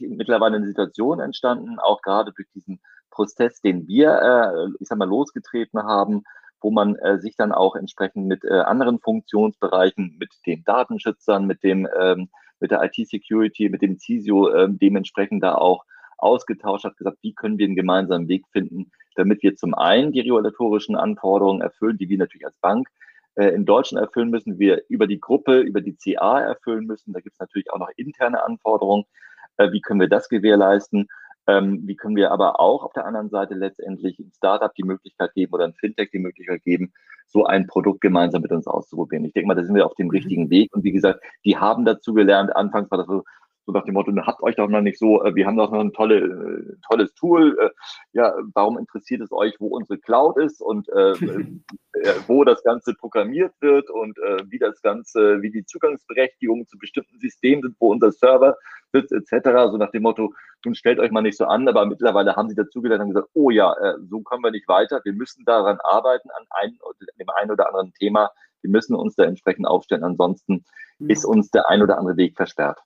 mittlerweile eine Situation entstanden, auch gerade durch diesen Prozess, den wir, äh, ich sag mal, losgetreten haben, wo man äh, sich dann auch entsprechend mit äh, anderen Funktionsbereichen, mit den Datenschützern, mit dem, ähm, mit der IT-Security, mit dem CISO äh, dementsprechend da auch ausgetauscht hat, gesagt, wie können wir einen gemeinsamen Weg finden, damit wir zum einen die regulatorischen Anforderungen erfüllen, die wir natürlich als Bank äh, in Deutschland erfüllen müssen, wir über die Gruppe, über die CA erfüllen müssen. Da gibt es natürlich auch noch interne Anforderungen. Äh, wie können wir das gewährleisten? Ähm, wie können wir aber auch auf der anderen Seite letztendlich ein Startup die Möglichkeit geben oder ein Fintech die Möglichkeit geben, so ein Produkt gemeinsam mit uns auszuprobieren. Ich denke mal, da sind wir auf dem mhm. richtigen Weg. Und wie gesagt, die haben dazu gelernt. Anfangs war das so, so nach dem Motto, habt euch doch noch nicht so, äh, wir haben doch noch ein tolle, äh, tolles Tool. Äh, ja, warum interessiert es euch, wo unsere Cloud ist und äh, (laughs) wo das Ganze programmiert wird und äh, wie das Ganze, wie die Zugangsberechtigungen zu bestimmten Systemen sind, wo unser Server sitzt, etc. So nach dem Motto, nun stellt euch mal nicht so an, aber mittlerweile haben sie dazugelernt und gesagt, oh ja, äh, so kommen wir nicht weiter. Wir müssen daran arbeiten, an, ein, an dem einen oder anderen Thema. Wir müssen uns da entsprechend aufstellen. Ansonsten mhm. ist uns der ein oder andere Weg versperrt.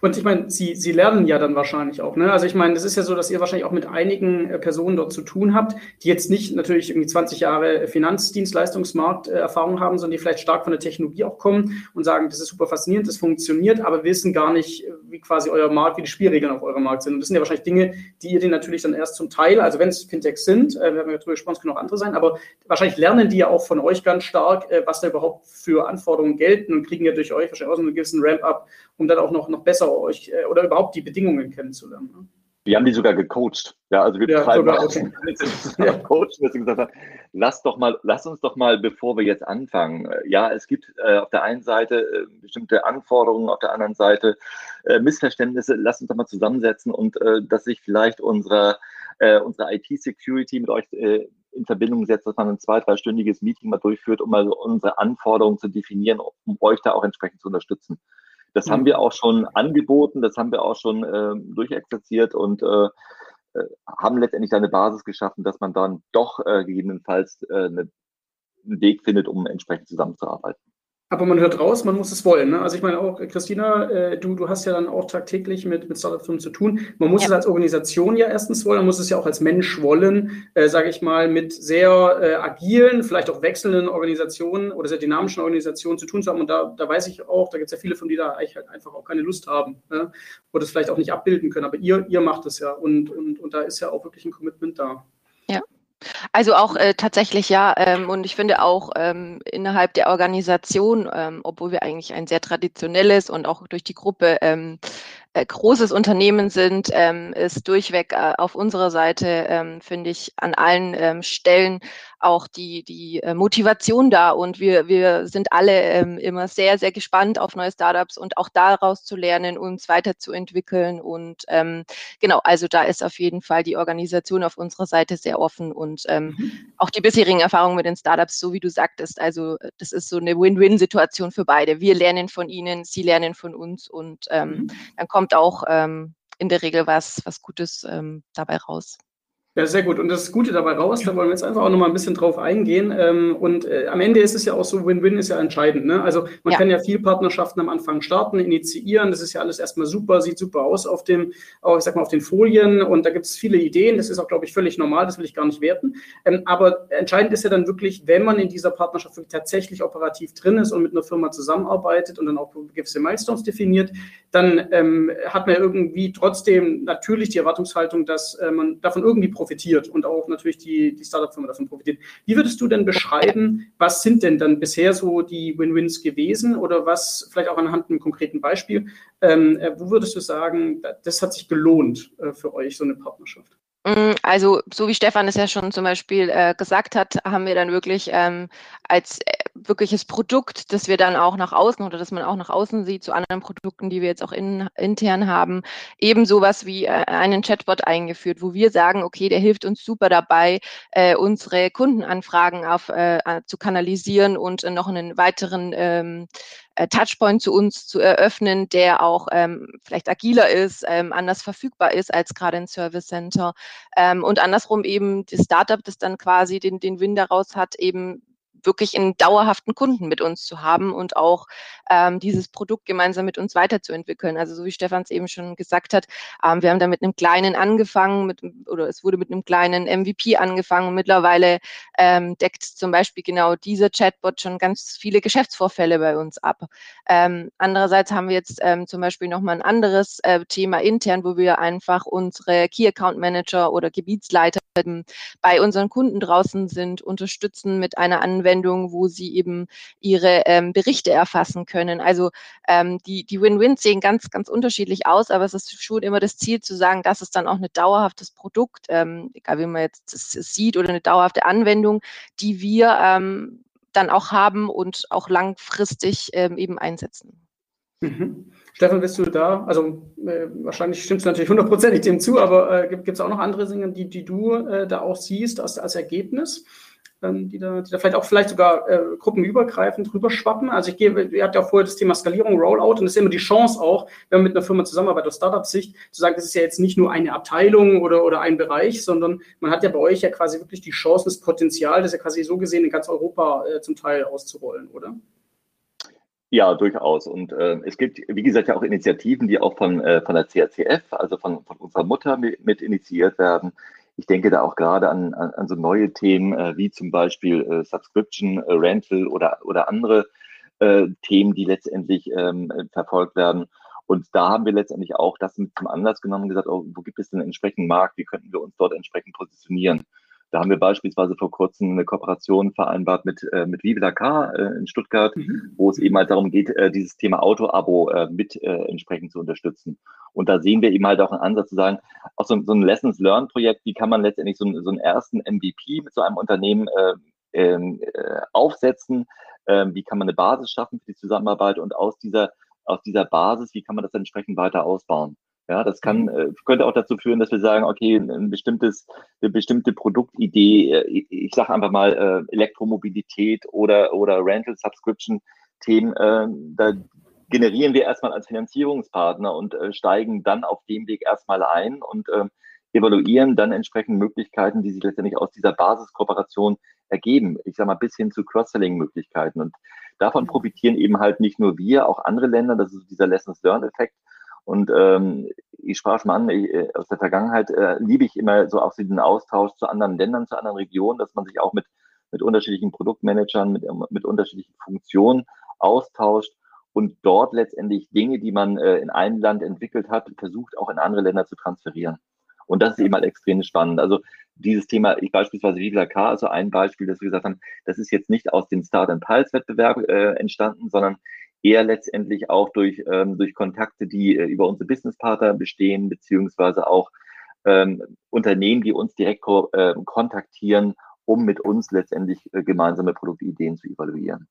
Und ich meine, Sie, Sie lernen ja dann wahrscheinlich auch. Ne? Also ich meine, es ist ja so, dass ihr wahrscheinlich auch mit einigen äh, Personen dort zu tun habt, die jetzt nicht natürlich irgendwie 20 Jahre Finanzdienstleistungsmarkt äh, Erfahrung haben, sondern die vielleicht stark von der Technologie auch kommen und sagen, das ist super faszinierend, das funktioniert, aber wissen gar nicht, wie quasi euer Markt, wie die Spielregeln auf eurem Markt sind. Und das sind ja wahrscheinlich Dinge, die ihr denen natürlich dann erst zum Teil, also wenn es Fintechs sind, äh, wir haben ja darüber gesprochen, es können auch andere sein, aber wahrscheinlich lernen die ja auch von euch ganz stark, äh, was da überhaupt für Anforderungen gelten und kriegen ja durch euch wahrscheinlich auch so einen gewissen Ramp-up, um dann auch noch, noch besser euch äh, oder überhaupt die Bedingungen kennenzulernen. Ne? Wir haben die sogar gecoacht. Ja, also wir Ja, betreiben sogar, okay. (laughs) ja. (laughs) Coach, dass gesagt haben, lass doch mal, lass uns doch mal, bevor wir jetzt anfangen. äh, Ja, es gibt äh, auf der einen Seite äh, bestimmte Anforderungen, auf der anderen Seite äh, Missverständnisse. Lass uns doch mal zusammensetzen und äh, dass sich vielleicht unsere, unsere IT-Security mit euch in Verbindung setzt, dass man ein zwei-, dreistündiges Meeting mal durchführt, um mal unsere Anforderungen zu definieren, um euch da auch entsprechend zu unterstützen. Das haben Mhm. wir auch schon angeboten, das haben wir auch schon ähm, durchexerziert und äh, äh, haben letztendlich da eine Basis geschaffen, dass man dann doch äh, gegebenenfalls äh, eine, einen Weg findet, um entsprechend zusammenzuarbeiten. Aber man hört raus, man muss es wollen. Ne? Also ich meine auch, Christina, äh, du, du hast ja dann auch tagtäglich mit, mit Startup-Firmen zu tun. Man muss Ja. es als Organisation ja erstens wollen, man muss es ja auch als Mensch wollen, äh, sage ich mal, mit sehr äh, agilen, vielleicht auch wechselnden Organisationen oder sehr dynamischen Organisationen zu tun zu haben. Und da, da weiß ich auch, da gibt es ja viele von die da eigentlich halt einfach auch keine Lust haben ne? oder das vielleicht auch nicht abbilden können. Aber ihr, ihr macht es ja und, und, und da ist ja auch wirklich ein Commitment da. Also auch äh, tatsächlich ja. Ähm, und ich finde auch ähm, innerhalb der Organisation, ähm, obwohl wir eigentlich ein sehr traditionelles und auch durch die Gruppe ähm, äh, großes Unternehmen sind, ähm, ist durchweg äh, auf unserer Seite, ähm, finde ich, an allen ähm, Stellen auch die, die äh, Motivation da. Und wir, wir sind alle ähm, immer sehr, sehr gespannt auf neue Startups und auch daraus zu lernen, uns weiterzuentwickeln. Und ähm, genau, also da ist auf jeden Fall die Organisation auf unserer Seite sehr offen und ähm, Mhm. auch die bisherigen Erfahrungen mit den Startups, so wie du sagtest, also äh, das ist so eine Win-Win-Situation für beide. Wir lernen von ihnen, sie lernen von uns und ähm, Mhm. dann kommt auch ähm, in der Regel was, was Gutes ähm, dabei raus. Ja, sehr gut. Und das Gute dabei raus, da wollen wir jetzt einfach auch nochmal ein bisschen drauf eingehen. Ähm, und äh, am Ende ist es ja auch so, Win-Win ist ja entscheidend. Ne? Also man Ja. kann ja viel Partnerschaften am Anfang starten, initiieren. Das ist ja alles erstmal super, sieht super aus auf dem, auch, ich sag mal, auf den Folien. Und da gibt es viele Ideen. Das ist auch, glaube ich, völlig normal. Das will ich gar nicht werten. Ähm, aber entscheidend ist ja dann wirklich, wenn man in dieser Partnerschaft wirklich tatsächlich operativ drin ist und mit einer Firma zusammenarbeitet und dann auch gewisse Milestones definiert, dann ähm, hat man irgendwie trotzdem natürlich die Erwartungshaltung, dass äh, man davon irgendwie profitiert und auch natürlich die, die Startup-Firma davon profitiert. Wie würdest du denn beschreiben, was sind denn dann bisher so die Win-Wins gewesen oder was vielleicht auch anhand einem konkreten Beispiel, ähm, äh, wo würdest du sagen, da- das hat sich gelohnt äh, für euch, so eine Partnerschaft? Mm, Also, so wie Stefan es ja schon zum Beispiel äh, gesagt hat, haben wir dann wirklich ähm, als äh, wirkliches Produkt, das wir dann auch nach außen oder das man auch nach außen sieht zu anderen Produkten, die wir jetzt auch in, intern haben, eben sowas wie äh, einen Chatbot eingeführt, wo wir sagen, okay, der hilft uns super dabei, äh, unsere Kundenanfragen auf, äh, zu kanalisieren und äh, noch einen weiteren ähm, äh, Touchpoint zu uns zu eröffnen, der auch ähm, vielleicht agiler ist, ähm, anders verfügbar ist als gerade ein Service Center. Ähm, und andersrum eben das Startup, das dann quasi den, den Win daraus hat, eben wirklich einen dauerhaften Kunden mit uns zu haben und auch ähm, dieses Produkt gemeinsam mit uns weiterzuentwickeln. Also so wie Stefan es eben schon gesagt hat, ähm, wir haben da mit einem kleinen angefangen, mit, oder es wurde mit einem kleinen MVP angefangen und mittlerweile ähm, deckt zum Beispiel genau dieser Chatbot schon ganz viele Geschäftsvorfälle bei uns ab. Ähm, andererseits haben wir jetzt ähm, zum Beispiel nochmal ein anderes äh, Thema intern, wo wir einfach unsere Key Account Manager oder Gebietsleiter ähm, bei unseren Kunden draußen sind, unterstützen mit einer Anwendung, wo sie eben ihre ähm, Berichte erfassen können. Also ähm, die, die Win-Wins sehen ganz, ganz unterschiedlich aus, aber es ist schon immer das Ziel zu sagen, das ist dann auch ein dauerhaftes Produkt, ähm, egal wie man jetzt das sieht, oder eine dauerhafte Anwendung, die wir ähm, dann auch haben und auch langfristig ähm, eben einsetzen. Mhm. Stefan, bist du da? Also äh, wahrscheinlich stimmst du natürlich hundertprozentig dem zu, aber äh, gibt es auch noch andere Dinge, die, die du äh, da auch siehst als, als Ergebnis? Ähm, die da, die da vielleicht auch vielleicht sogar äh, gruppenübergreifend rüberschwappen. Also ich gebe, ihr habt ja auch vorher das Thema Skalierung, Rollout und das ist immer die Chance auch, wenn man mit einer Firma zusammenarbeitet aus Startup-Sicht, zu sagen, das ist ja jetzt nicht nur eine Abteilung oder, oder ein Bereich, sondern man hat ja bei euch ja quasi wirklich die Chance, das Potenzial, das ja quasi so gesehen in ganz Europa äh, zum Teil auszurollen, oder? Ja, durchaus. Und äh, es gibt, wie gesagt, ja auch Initiativen, die auch von, äh, von der CRCF, also von, von unserer Mutter mit, mit initiiert werden. Ich denke da auch gerade an, an, an so neue Themen äh, wie zum Beispiel äh, Subscription, äh, Rental oder, oder andere äh, Themen, die letztendlich ähm, verfolgt werden. Und da haben wir letztendlich auch das mit zum Anlass genommen und gesagt, oh, wo gibt es denn einen entsprechenden Markt? Wie könnten wir uns dort entsprechend positionieren? Da haben wir beispielsweise vor kurzem eine Kooperation vereinbart mit, äh, mit Vive la Car äh, in Stuttgart, mhm. wo es eben halt darum geht, äh, dieses Thema Auto-Abo äh, mit äh, entsprechend zu unterstützen. Und da sehen wir eben halt auch einen Ansatz zu sagen, auch so, so ein Lessons Learned Projekt, wie kann man letztendlich so, so einen ersten MVP mit so einem Unternehmen äh, ähm, äh, aufsetzen, äh, wie kann man eine Basis schaffen für die Zusammenarbeit und aus dieser, aus dieser Basis, wie kann man das entsprechend weiter ausbauen. Ja, das kann, mhm. äh, könnte auch dazu führen, dass wir sagen, okay, ein bestimmtes, eine bestimmte Produktidee, äh, ich sage einfach mal äh, Elektromobilität oder, oder Rental Subscription Themen, äh, da generieren wir erstmal als Finanzierungspartner und steigen dann auf dem Weg erstmal ein und äh, evaluieren dann entsprechend Möglichkeiten, die sich letztendlich aus dieser Basiskooperation ergeben. Ich sage mal, bis hin zu Cross-Selling-Möglichkeiten. Und davon mhm. profitieren eben halt nicht nur wir, auch andere Länder. Das ist dieser Lessons-Learned-Effekt. Und ähm, ich sprach schon an, ich, äh, aus der Vergangenheit äh, liebe ich immer so auch den Austausch zu anderen Ländern, zu anderen Regionen, dass man sich auch mit, mit unterschiedlichen Produktmanagern, mit, mit unterschiedlichen Funktionen austauscht und dort letztendlich Dinge, die man äh, in einem Land entwickelt hat, versucht auch in andere Länder zu transferieren. Und das ist eben halt extrem spannend. Also dieses Thema, ich beispielsweise Viva K, also ein Beispiel, das wir gesagt haben, das ist jetzt nicht aus dem Start and Pulse Wettbewerb äh, entstanden, sondern eher letztendlich auch durch, ähm, durch Kontakte, die äh, über unsere Businesspartner bestehen, beziehungsweise auch ähm, Unternehmen, die uns direkt ko äh, kontaktieren, um mit uns letztendlich äh, gemeinsame Produktideen zu evaluieren.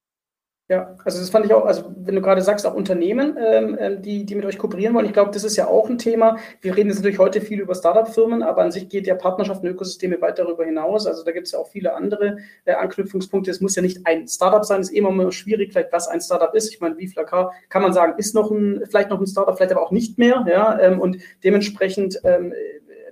Ja, also das fand ich auch, also wenn du gerade sagst, auch Unternehmen, ähm, ähm, die, die mit euch kooperieren wollen, ich glaube, das ist ja auch ein Thema. Wir reden jetzt natürlich heute viel über Startup-Firmen, aber an sich geht ja Partnerschaften und Ökosysteme weit darüber hinaus. Also da gibt es ja auch viele andere äh, Anknüpfungspunkte. Es muss ja nicht ein Startup sein, es ist immer mal schwierig, vielleicht was ein Startup ist. Ich meine, wie Flakar kann man sagen, ist noch ein, vielleicht noch ein Startup, vielleicht aber auch nicht mehr. Ja, ähm, und dementsprechend ähm,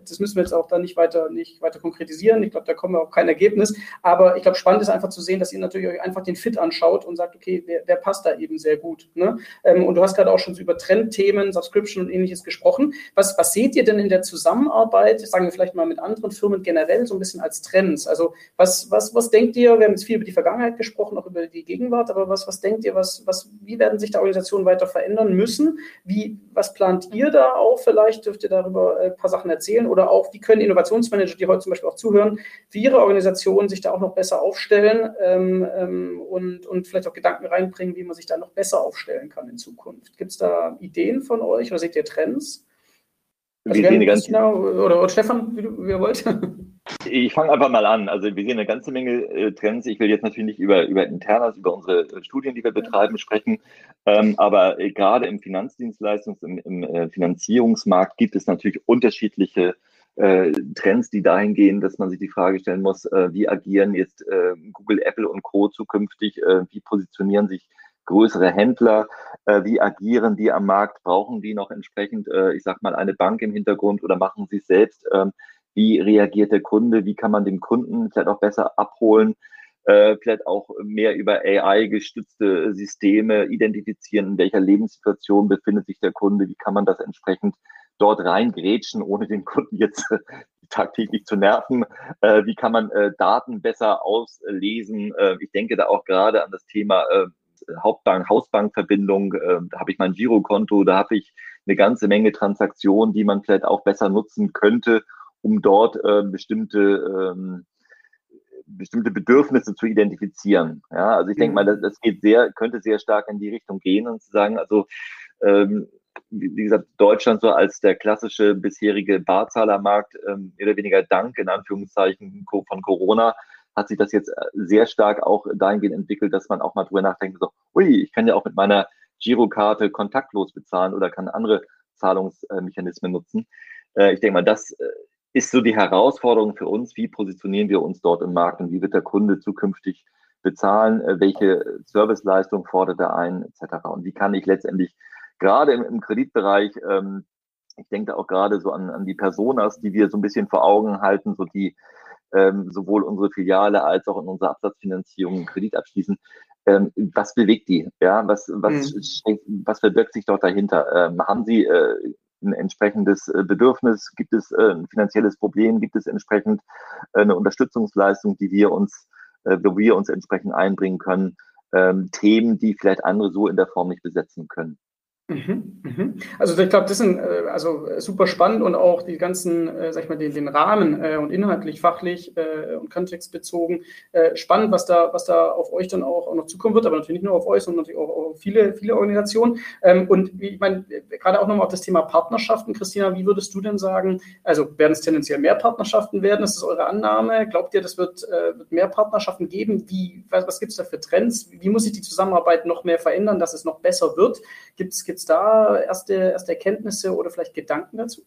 das müssen wir jetzt auch dann nicht weiter, nicht weiter konkretisieren. Ich glaube, da kommen wir auch kein Ergebnis. Aber ich glaube, spannend ist einfach zu sehen, dass ihr natürlich euch einfach den Fit anschaut und sagt, okay, wer, wer passt da eben sehr gut. Ne? Ähm, und du hast gerade auch schon so über Trendthemen, Subscription und ähnliches gesprochen. Was, was seht ihr denn in der Zusammenarbeit, sagen wir vielleicht mal mit anderen Firmen generell, so ein bisschen als Trends? Also was, was, was denkt ihr, wir haben jetzt viel über die Vergangenheit gesprochen, auch über die Gegenwart, aber was, was denkt ihr, was, was, wie werden sich da Organisationen weiter verändern müssen? Wie, was plant ihr da auch? Vielleicht dürft ihr darüber ein paar Sachen erzählen oder auch, wie können Innovationsmanager, die heute zum Beispiel auch zuhören, für ihre Organisation sich da auch noch besser aufstellen ähm, ähm, und, und vielleicht auch Gedanken reinbringen, wie man sich da noch besser aufstellen kann in Zukunft. Gibt es da Ideen von euch oder seht ihr Trends? Also wir sehen ganz genau, oder, oder Stefan, wie, du, wie ihr wollt. Ich fange einfach mal an. Also wir sehen eine ganze Menge äh, Trends. Ich will jetzt natürlich nicht über, über Internas, über unsere äh, Studien, die wir betreiben, sprechen. Ähm, aber äh, gerade im Finanzdienstleistungs-, im, im äh, Finanzierungsmarkt gibt es natürlich unterschiedliche äh, Trends, die dahin gehen, dass man sich die Frage stellen muss, äh, wie agieren jetzt Google, Apple und Co. zukünftig, wie positionieren sich größere Händler, äh, wie agieren die am Markt, brauchen die noch entsprechend, äh, ich sag mal, eine Bank im Hintergrund oder machen sie es selbst, ähm, wie reagiert der Kunde, wie kann man den Kunden vielleicht auch besser abholen, äh, vielleicht auch mehr über AI-gestützte Systeme identifizieren, in welcher Lebenssituation befindet sich der Kunde, wie kann man das entsprechend dort reingrätschen, ohne den Kunden jetzt (laughs) tagtäglich zu nerven. Äh, wie kann man äh, Daten besser auslesen? Äh, ich denke da auch gerade an das Thema äh, Hauptbank, Hausbankverbindung. Äh, da habe ich mein Girokonto, da habe ich eine ganze Menge Transaktionen, die man vielleicht auch besser nutzen könnte, um dort äh, bestimmte ähm, bestimmte Bedürfnisse zu identifizieren. Ja, also ich denke mhm. mal, das, das geht sehr, könnte sehr stark in die Richtung gehen und zu sagen, also ähm, wie gesagt, Deutschland so als der klassische bisherige Barzahlermarkt, ähm, mehr oder weniger dank, in Anführungszeichen, von Corona, hat sich das jetzt äh, sehr stark auch dahingehend entwickelt, dass man auch mal drüber nachdenkt, so, ui, ich kann ja auch mit meiner Girokarte kontaktlos bezahlen oder kann andere Zahlungsmechanismen nutzen. Äh, ich denke mal, das äh, ist so die Herausforderung für uns, wie positionieren wir uns dort im Markt und wie wird der Kunde zukünftig bezahlen, welche Serviceleistung fordert er ein, etc. Und wie kann ich letztendlich gerade im, im Kreditbereich, ähm, ich denke auch gerade so an, an die Personas, die wir so ein bisschen vor Augen halten, so die ähm, sowohl unsere Filiale als auch in unserer Absatzfinanzierung Kredit abschließen. Ähm, was bewegt die? Ja, was, was, mhm. was verbirgt sich dort dahinter? Ähm, haben sie äh, ein entsprechendes äh, Bedürfnis? Gibt es äh, ein finanzielles Problem? Gibt es entsprechend äh, eine Unterstützungsleistung, die wir uns, wo wir uns entsprechend einbringen können? Ähm, Themen, die vielleicht andere so in der Form nicht besetzen können. Mhm, mhm. Also ich glaube, das sind äh, also super spannend und auch die ganzen, äh, sag ich mal, den, den Rahmen äh, und inhaltlich, fachlich äh, und kontextbezogen äh, spannend, was da, was da auf euch dann auch, noch zukommen wird, aber natürlich nicht nur auf euch, sondern natürlich auch auf viele, viele Organisationen. Ähm, und ich meine, gerade auch nochmal auf das Thema Partnerschaften, Christina, wie würdest du denn sagen, also werden es tendenziell mehr Partnerschaften werden? Ist das eure Annahme? Glaubt ihr, das wird, äh, wird mehr Partnerschaften geben? Wie, was, was gibt es da für Trends? Wie muss sich die Zusammenarbeit noch mehr verändern, dass es noch besser wird? Gibt es es da erste, erste Erkenntnisse oder vielleicht Gedanken dazu?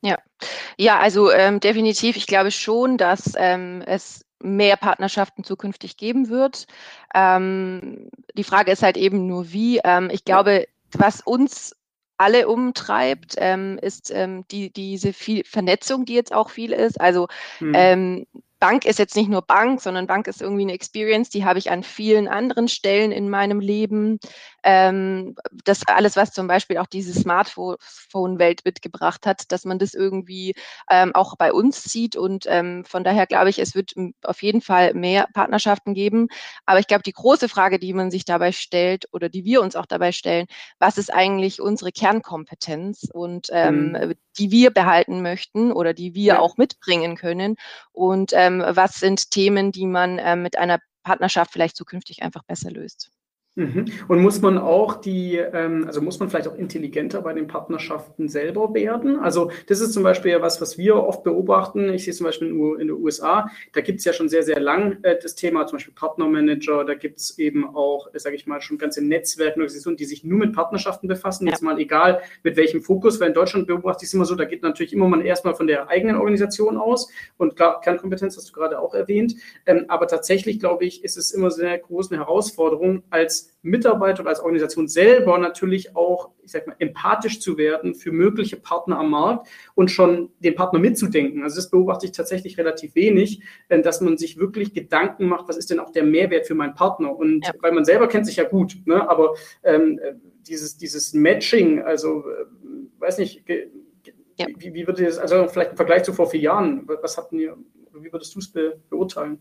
Ja, ja also ähm, definitiv. Ich glaube schon, dass ähm, es mehr Partnerschaften zukünftig geben wird. Ähm, die Frage ist halt eben nur, wie. Ähm, ich glaube, was uns alle umtreibt, ähm, ist ähm, die, diese viel Vernetzung, die jetzt auch viel ist. Also hm. ähm, Bank ist jetzt nicht nur Bank, sondern Bank ist irgendwie eine Experience, die habe ich an vielen anderen Stellen in meinem Leben. Ähm, das alles, was zum Beispiel auch diese Smartphone-Welt mitgebracht hat, dass man das irgendwie ähm, auch bei uns sieht. Und ähm, von daher glaube ich, es wird auf jeden Fall mehr Partnerschaften geben. Aber ich glaube, die große Frage, die man sich dabei stellt oder die wir uns auch dabei stellen, was ist eigentlich unsere Kernkompetenz und ähm, mhm. Die wir behalten möchten oder die wir ja. auch mitbringen können. Und äh, ähm, was sind Themen, die man ähm, mit einer Partnerschaft vielleicht zukünftig einfach besser löst. Mhm. Und muss man auch die, ähm, also muss man vielleicht auch intelligenter bei den Partnerschaften selber werden? Also das ist zum Beispiel ja was, was wir oft beobachten. Ich sehe zum Beispiel in den USA, da gibt es ja schon sehr, sehr lang äh, das Thema, zum Beispiel Partnermanager, da gibt es eben auch, äh, sage ich mal, schon ganze Netzwerke, Organisationen, die sich nur mit Partnerschaften befassen. Ja. Jetzt mal egal mit welchem Fokus, weil in Deutschland beobachte ich es immer so, da geht natürlich immer man erstmal von der eigenen Organisation aus und klar, Kernkompetenz hast du gerade auch erwähnt. Ähm, aber tatsächlich, glaube ich, ist es immer sehr groß eine Herausforderung als Mitarbeiter oder als Organisation selber natürlich auch, ich sag mal, empathisch zu werden für mögliche Partner am Markt und schon den Partner mitzudenken. Also das beobachte ich tatsächlich relativ wenig, äh, dass man sich wirklich Gedanken macht, was ist denn auch der Mehrwert für meinen Partner? Und ja. weil man selber kennt sich ja gut, ne? aber ähm, dieses, dieses Matching, also äh, weiß nicht, ja. wie, wie würde das, also vielleicht im Vergleich zu vor vier Jahren, was hatten ihr, wie würdest du es be beurteilen?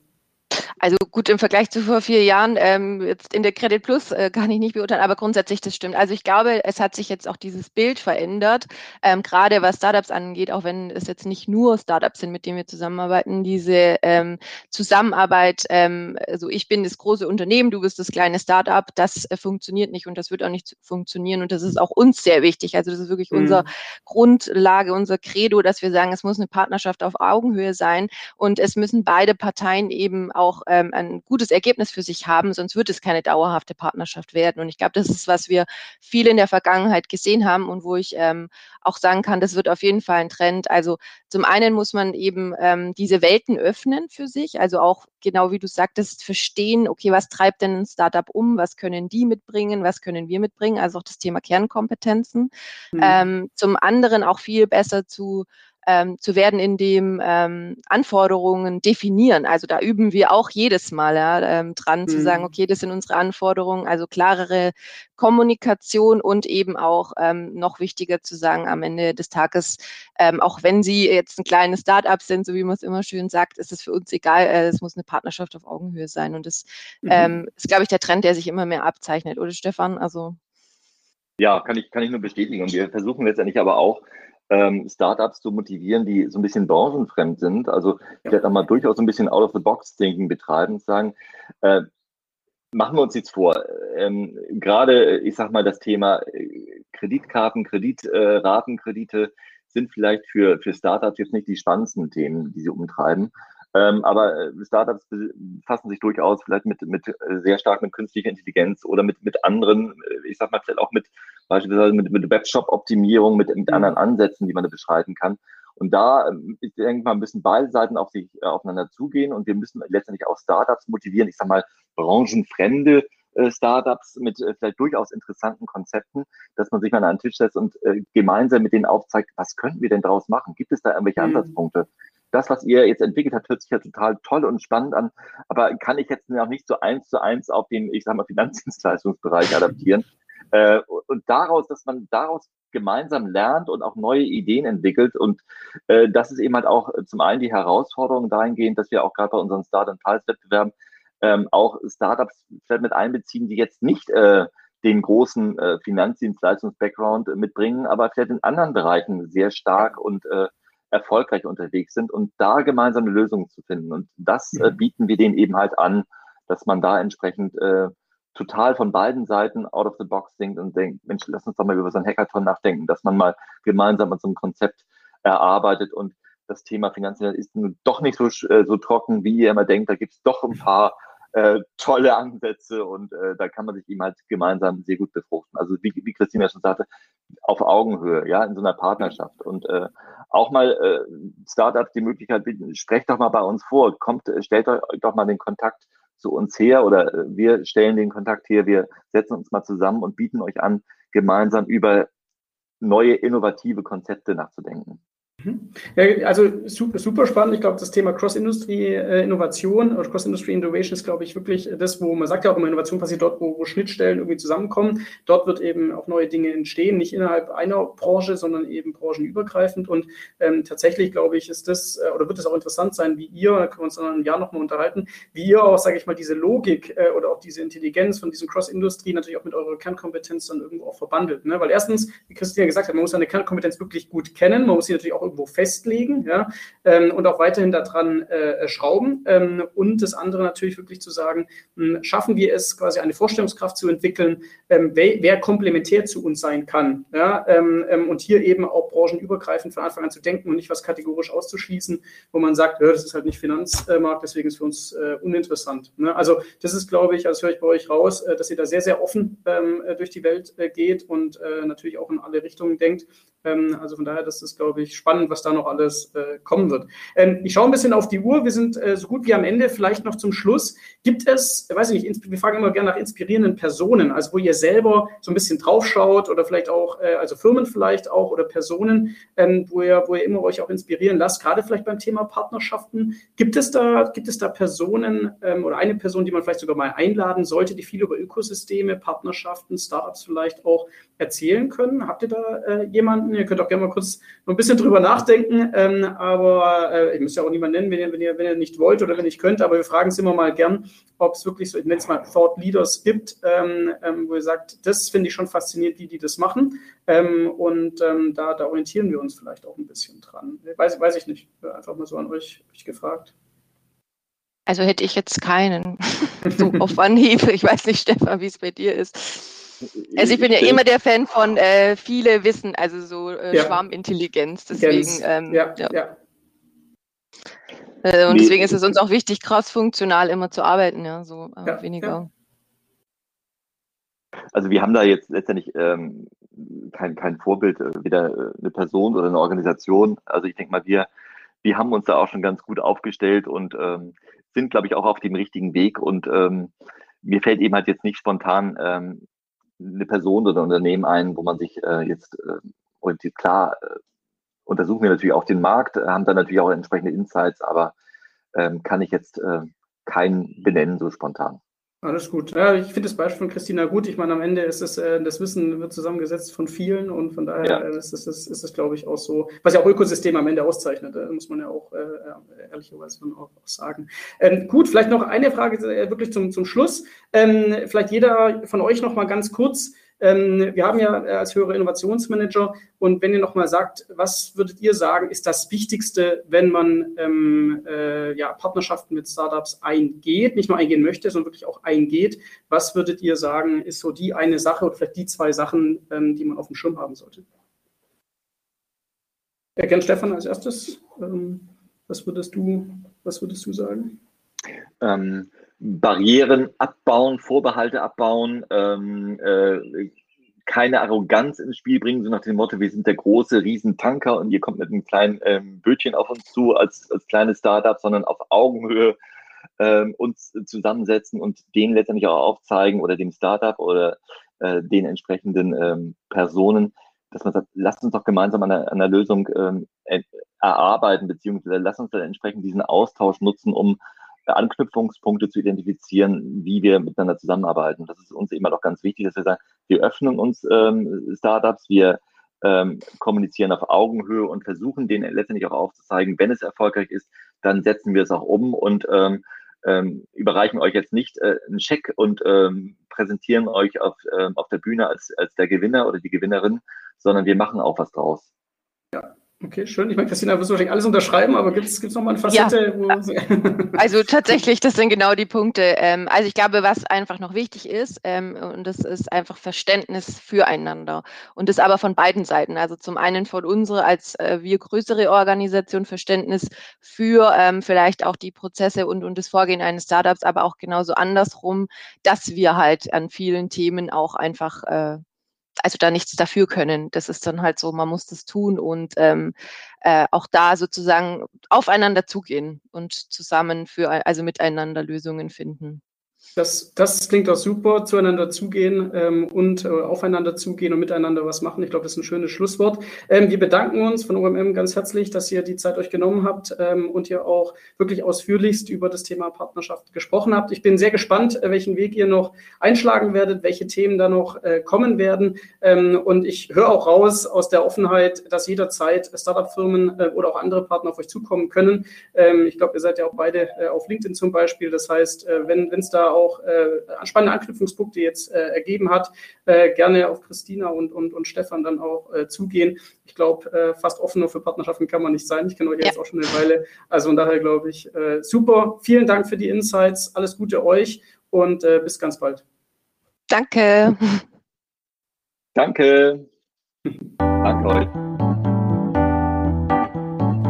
Also gut, im Vergleich zu vor vier Jahren, ähm, jetzt in der Credit Plus äh, kann ich nicht beurteilen, aber grundsätzlich das stimmt. Also ich glaube, es hat sich jetzt auch dieses Bild verändert, ähm, gerade was Startups angeht, auch wenn es jetzt nicht nur Startups sind, mit denen wir zusammenarbeiten, diese ähm, Zusammenarbeit, ähm, also ich bin das große Unternehmen, du bist das kleine Startup, das äh, funktioniert nicht und das wird auch nicht funktionieren und das ist auch uns sehr wichtig. Also das ist wirklich mhm. unsere Grundlage, unser Credo, dass wir sagen, es muss eine Partnerschaft auf Augenhöhe sein und es müssen beide Parteien eben auch ähm, ein gutes Ergebnis für sich haben, sonst wird es keine dauerhafte Partnerschaft werden. Und ich glaube, das ist, was wir viel in der Vergangenheit gesehen haben und wo ich ähm, auch sagen kann, das wird auf jeden Fall ein Trend. Also zum einen muss man eben ähm, diese Welten öffnen für sich, also auch genau wie du sagtest, verstehen, okay, was treibt denn ein Startup um, was können die mitbringen, was können wir mitbringen, also auch das Thema Kernkompetenzen. Mhm. Ähm, zum anderen auch viel besser zu ähm, zu werden, indem ähm, Anforderungen definieren. Also da üben wir auch jedes Mal ja, ähm, dran mhm. zu sagen, mhm. okay, das sind unsere Anforderungen, also klarere Kommunikation und eben auch ähm, noch wichtiger zu sagen am Ende des Tages, ähm, auch wenn Sie jetzt ein kleines Start-up sind, so wie man es immer schön sagt, ist es für uns egal, äh, es muss eine Partnerschaft auf Augenhöhe sein. Und das mhm. ähm, ist, glaube ich, der Trend, der sich immer mehr abzeichnet, oder Stefan? Also ja, kann ich, kann ich nur bestätigen. Und wir versuchen letztendlich aber auch, ähm, Startups zu motivieren, die so ein bisschen branchenfremd sind, also vielleicht auch mal durchaus so ein bisschen Out-of-the-Box-Thinking betreiben und sagen, äh, machen wir uns jetzt vor, ähm, gerade, ich sag mal, das Thema äh, Kreditkarten, Kreditratenkredite äh, sind vielleicht für, für Startups jetzt nicht die spannendsten Themen, die sie umtreiben. Ähm, aber äh, Startups befassen sich durchaus vielleicht mit, mit äh, sehr stark mit künstlicher Intelligenz oder mit, mit anderen, äh, ich sag mal vielleicht auch mit beispielsweise mit, mit Webshop-Optimierung, mit, mit mhm. anderen Ansätzen, die man da beschreiten kann. Und da, ähm, ich denke mal, müssen beide Seiten auf sich äh, aufeinander zugehen und wir müssen letztendlich auch Startups motivieren, ich sag mal, branchenfremde äh, Startups mit äh, vielleicht durchaus interessanten Konzepten, dass man sich mal an einen Tisch setzt und gemeinsam mit denen aufzeigt, was könnten wir denn daraus machen? Gibt es da irgendwelche mhm. Ansatzpunkte? Das, was ihr jetzt entwickelt habt, hört sich ja total toll und spannend an, aber kann ich jetzt noch nicht so eins zu eins auf den, ich sag mal, Finanzdienstleistungsbereich adaptieren. Äh, und daraus, dass man daraus gemeinsam lernt und auch neue Ideen entwickelt. Und äh, das ist eben halt auch zum einen die Herausforderung dahingehend, dass wir auch gerade bei unseren Start- und Preiswettbewerben ähm, auch Startups vielleicht mit einbeziehen, die jetzt nicht äh, den großen äh, Finanzdienstleistungs-Background mitbringen, aber vielleicht in anderen Bereichen sehr stark und äh, erfolgreich unterwegs sind und da gemeinsame Lösungen zu finden. Und das äh, bieten wir denen eben halt an, dass man da entsprechend äh, total von beiden Seiten out of the box denkt und denkt, Mensch, lass uns doch mal über so ein Hackathon nachdenken, dass man mal gemeinsam an so einem Konzept erarbeitet und das Thema Finanzen ist nun doch nicht so, äh, so trocken, wie ihr immer denkt. Da gibt es doch ein paar äh, tolle Ansätze und äh, da kann man sich eben halt gemeinsam sehr gut befruchten. Also wie, wie Christina schon sagte, auf Augenhöhe, ja, in so einer Partnerschaft und äh, auch mal äh, Startups die Möglichkeit bieten, sprecht doch mal bei uns vor, kommt, äh, stellt euch doch mal den Kontakt zu uns her oder äh, wir stellen den Kontakt her, wir setzen uns mal zusammen und bieten euch an, gemeinsam über neue innovative Konzepte nachzudenken. Mhm. Ja, also super, super spannend. Ich glaube, das Thema Cross-Industry-Innovation oder Cross-Industry-Innovation ist, glaube ich, wirklich das, wo man sagt ja auch immer, Innovation passiert dort, wo, wo, Schnittstellen irgendwie zusammenkommen. Dort wird eben auch neue Dinge entstehen, nicht innerhalb einer Branche, sondern eben branchenübergreifend. Und ähm, tatsächlich, glaube ich, ist das äh, oder wird es auch interessant sein, wie ihr, da können wir uns dann ein Jahr nochmal unterhalten, wie ihr auch, sage ich mal, diese Logik äh, oder auch diese Intelligenz von diesem Cross-Industry natürlich auch mit eurer Kernkompetenz dann irgendwo auch verbandelt. Ne? Weil erstens, wie Christina gesagt hat, man muss seine Kernkompetenz wirklich gut kennen, man muss sie natürlich auch irgendwo festlegen ja, ähm, und auch weiterhin daran äh, schrauben. Ähm, und das andere natürlich wirklich zu sagen, mh, hm, schaffen wir es, quasi eine Vorstellungskraft zu entwickeln, ähm, wer, wer, komplementär zu uns sein kann. Ja, ähm, ähm, und hier eben auch branchenübergreifend von Anfang an zu denken und nicht was kategorisch auszuschließen, wo man sagt, das ist halt nicht Finanzmarkt, deswegen ist für uns äh, uninteressant. Ne? Also das ist, glaube ich, also das höre ich bei euch raus, äh, dass ihr da sehr, sehr offen ähm, äh, durch die Welt äh, geht und äh, natürlich auch in alle Richtungen denkt. Ähm, also von daher, das ist, glaube ich, spannend, was da noch alles äh, kommen wird. Ähm, ich schaue ein bisschen auf die Uhr. Wir sind äh, so gut wie am Ende. Vielleicht noch zum Schluss. Gibt es, weiß ich nicht, wir fragen immer gerne nach inspirierenden Personen, also wo ihr selber so ein bisschen draufschaut oder vielleicht auch, äh, also Firmen vielleicht auch oder Personen, ähm, wo, ihr, wo ihr immer euch auch inspirieren lasst, gerade vielleicht beim Thema Partnerschaften. Gibt es da, gibt es da Personen ähm, oder eine Person, die man vielleicht sogar mal einladen sollte, die viel über Ökosysteme, Partnerschaften, Startups vielleicht auch erzählen können? Habt ihr da äh, jemanden? Ihr könnt auch gerne mal kurz noch ein bisschen drüber nachdenken, ähm, aber äh, ich muss ja auch niemanden nennen, wenn ihr, wenn, ihr, wenn ihr nicht wollt oder wenn ich könnte, aber wir fragen es immer mal gern, ob es wirklich so, ich nenne es mal Thought Leaders gibt, ähm, ähm, wo ihr sagt, das finde ich schon faszinierend, wie die das machen ähm, und ähm, da, da orientieren wir uns vielleicht auch ein bisschen dran. Weiß, weiß ich nicht, einfach mal so an euch, euch gefragt. Also hätte ich jetzt keinen (laughs) so auf Anhieb. Ich weiß nicht, Stefan, wie es bei dir ist. Also ich bin ja immer der Fan von äh, viele Wissen, also so äh, ja. Schwarmintelligenz. Deswegen, ähm, ja, ja. ja. Äh, und deswegen ist es uns auch wichtig, crossfunktional immer zu arbeiten, ja, so äh, weniger. Also wir haben da jetzt letztendlich ähm, kein, kein Vorbild, äh, weder eine Person oder eine Organisation. Also ich denke mal, wir, wir haben uns da auch schon ganz gut aufgestellt und ähm, sind, glaube ich, auch auf dem richtigen Weg. Und ähm, mir fällt eben halt jetzt nicht spontan ähm, eine Person oder ein Unternehmen ein, wo man sich äh, jetzt äh, orientiert. Klar, äh, untersuchen wir natürlich auch den Markt, haben dann natürlich auch entsprechende Insights, aber ähm, kann ich jetzt äh, keinen benennen so spontan. Alles gut. Ja, ich finde das Beispiel von Christina gut. Ich meine, am Ende ist es, äh, das Wissen wird zusammengesetzt von vielen und von daher ja. ist es, ist, ist es, glaube ich, auch so, was ja auch Ökosystem am Ende auszeichnet, äh, muss man ja auch äh, ehrlicherweise auch, auch sagen. Ähm, gut, vielleicht noch eine Frage äh, wirklich zum, zum Schluss. Ähm, vielleicht jeder von euch noch mal ganz kurz wir haben ja äh, als höhere Innovationsmanager und wenn ihr nochmal sagt, was würdet ihr sagen, ist das Wichtigste, wenn man ähm, äh, ja, Partnerschaften mit Startups eingeht, nicht nur eingehen möchte, sondern wirklich auch eingeht, was würdet ihr sagen, ist so die eine Sache oder vielleicht die zwei Sachen, ähm, die man auf dem Schirm haben sollte? Ja, gern Stefan als erstes. Ähm, was würdest du, was würdest du sagen? Ähm, Barrieren abbauen, Vorbehalte abbauen, ähm, äh, keine Arroganz ins Spiel bringen, so nach dem Motto, wir sind der große Riesentanker und ihr kommt mit einem kleinen ähm, Bötchen auf uns zu als, als kleines Startup, sondern auf Augenhöhe ähm, uns zusammensetzen und denen letztendlich auch aufzeigen oder dem Startup oder äh, den entsprechenden ähm, Personen, dass man sagt, lasst uns doch gemeinsam an einer, Lösung ähm, erarbeiten, beziehungsweise lasst uns dann entsprechend diesen Austausch nutzen, um Anknüpfungspunkte zu identifizieren, wie wir miteinander zusammenarbeiten. Das ist uns immer noch ganz wichtig, dass wir sagen, wir öffnen uns ähm, Startups, wir ähm, kommunizieren auf Augenhöhe und versuchen denen letztendlich auch aufzuzeigen, wenn es erfolgreich ist, dann setzen wir es auch um und ähm, ähm, überreichen euch jetzt nicht äh, einen Scheck und ähm, präsentieren euch auf, ähm, auf der Bühne als, als der Gewinner oder die Gewinnerin, sondern wir machen auch was draus. Ja, Okay, schön. Ich meine, Christina, wirst du wahrscheinlich alles unterschreiben, aber gibt es noch mal eine Facette? Ja. (laughs) (laughs) also tatsächlich, das sind genau die Punkte. Ähm, also ich glaube, was einfach noch wichtig ist, ähm, und das ist einfach Verständnis füreinander. Und das aber von beiden Seiten. Also zum einen von unserer als äh, wir größere Organisation Verständnis für ähm, vielleicht auch die Prozesse und, und das Vorgehen eines Startups, aber auch genauso andersrum, dass wir halt an vielen Themen auch einfach äh, also da nichts dafür können. Das ist dann halt so, man muss das tun und ähm, äh, auch da sozusagen aufeinander zugehen und zusammen für, also miteinander Lösungen finden. Das, das klingt auch super, zueinander zugehen ähm, und äh, aufeinander zugehen und miteinander was machen. Ich glaube, das ist ein schönes Schlusswort. Ähm, wir bedanken uns von OMM ganz herzlich, dass ihr die Zeit euch genommen habt ähm, und ihr auch wirklich ausführlichst über das Thema Partnerschaft gesprochen habt. Ich bin sehr gespannt, äh, welchen Weg ihr noch einschlagen werdet, welche Themen da noch äh, kommen werden. Ähm, und ich höre auch raus aus der Offenheit, dass jederzeit Startup-Firmen äh, oder auch andere Partner auf euch zukommen können. Ähm, ich glaube, ihr seid ja auch beide äh, auf LinkedIn zum Beispiel. Das heißt, äh, wenn es da auch äh, spannende Anknüpfungspunkte jetzt äh, ergeben hat, äh, gerne auf Christina und, und, und Stefan dann auch äh, zugehen. Ich glaube, äh, fast offener für Partnerschaften kann man nicht sein. Ich kenne euch ja. jetzt auch schon eine Weile. Also von daher glaube ich, äh, super. Vielen Dank für die Insights. Alles Gute euch und äh, bis ganz bald. Danke. Danke. (laughs) Danke euch.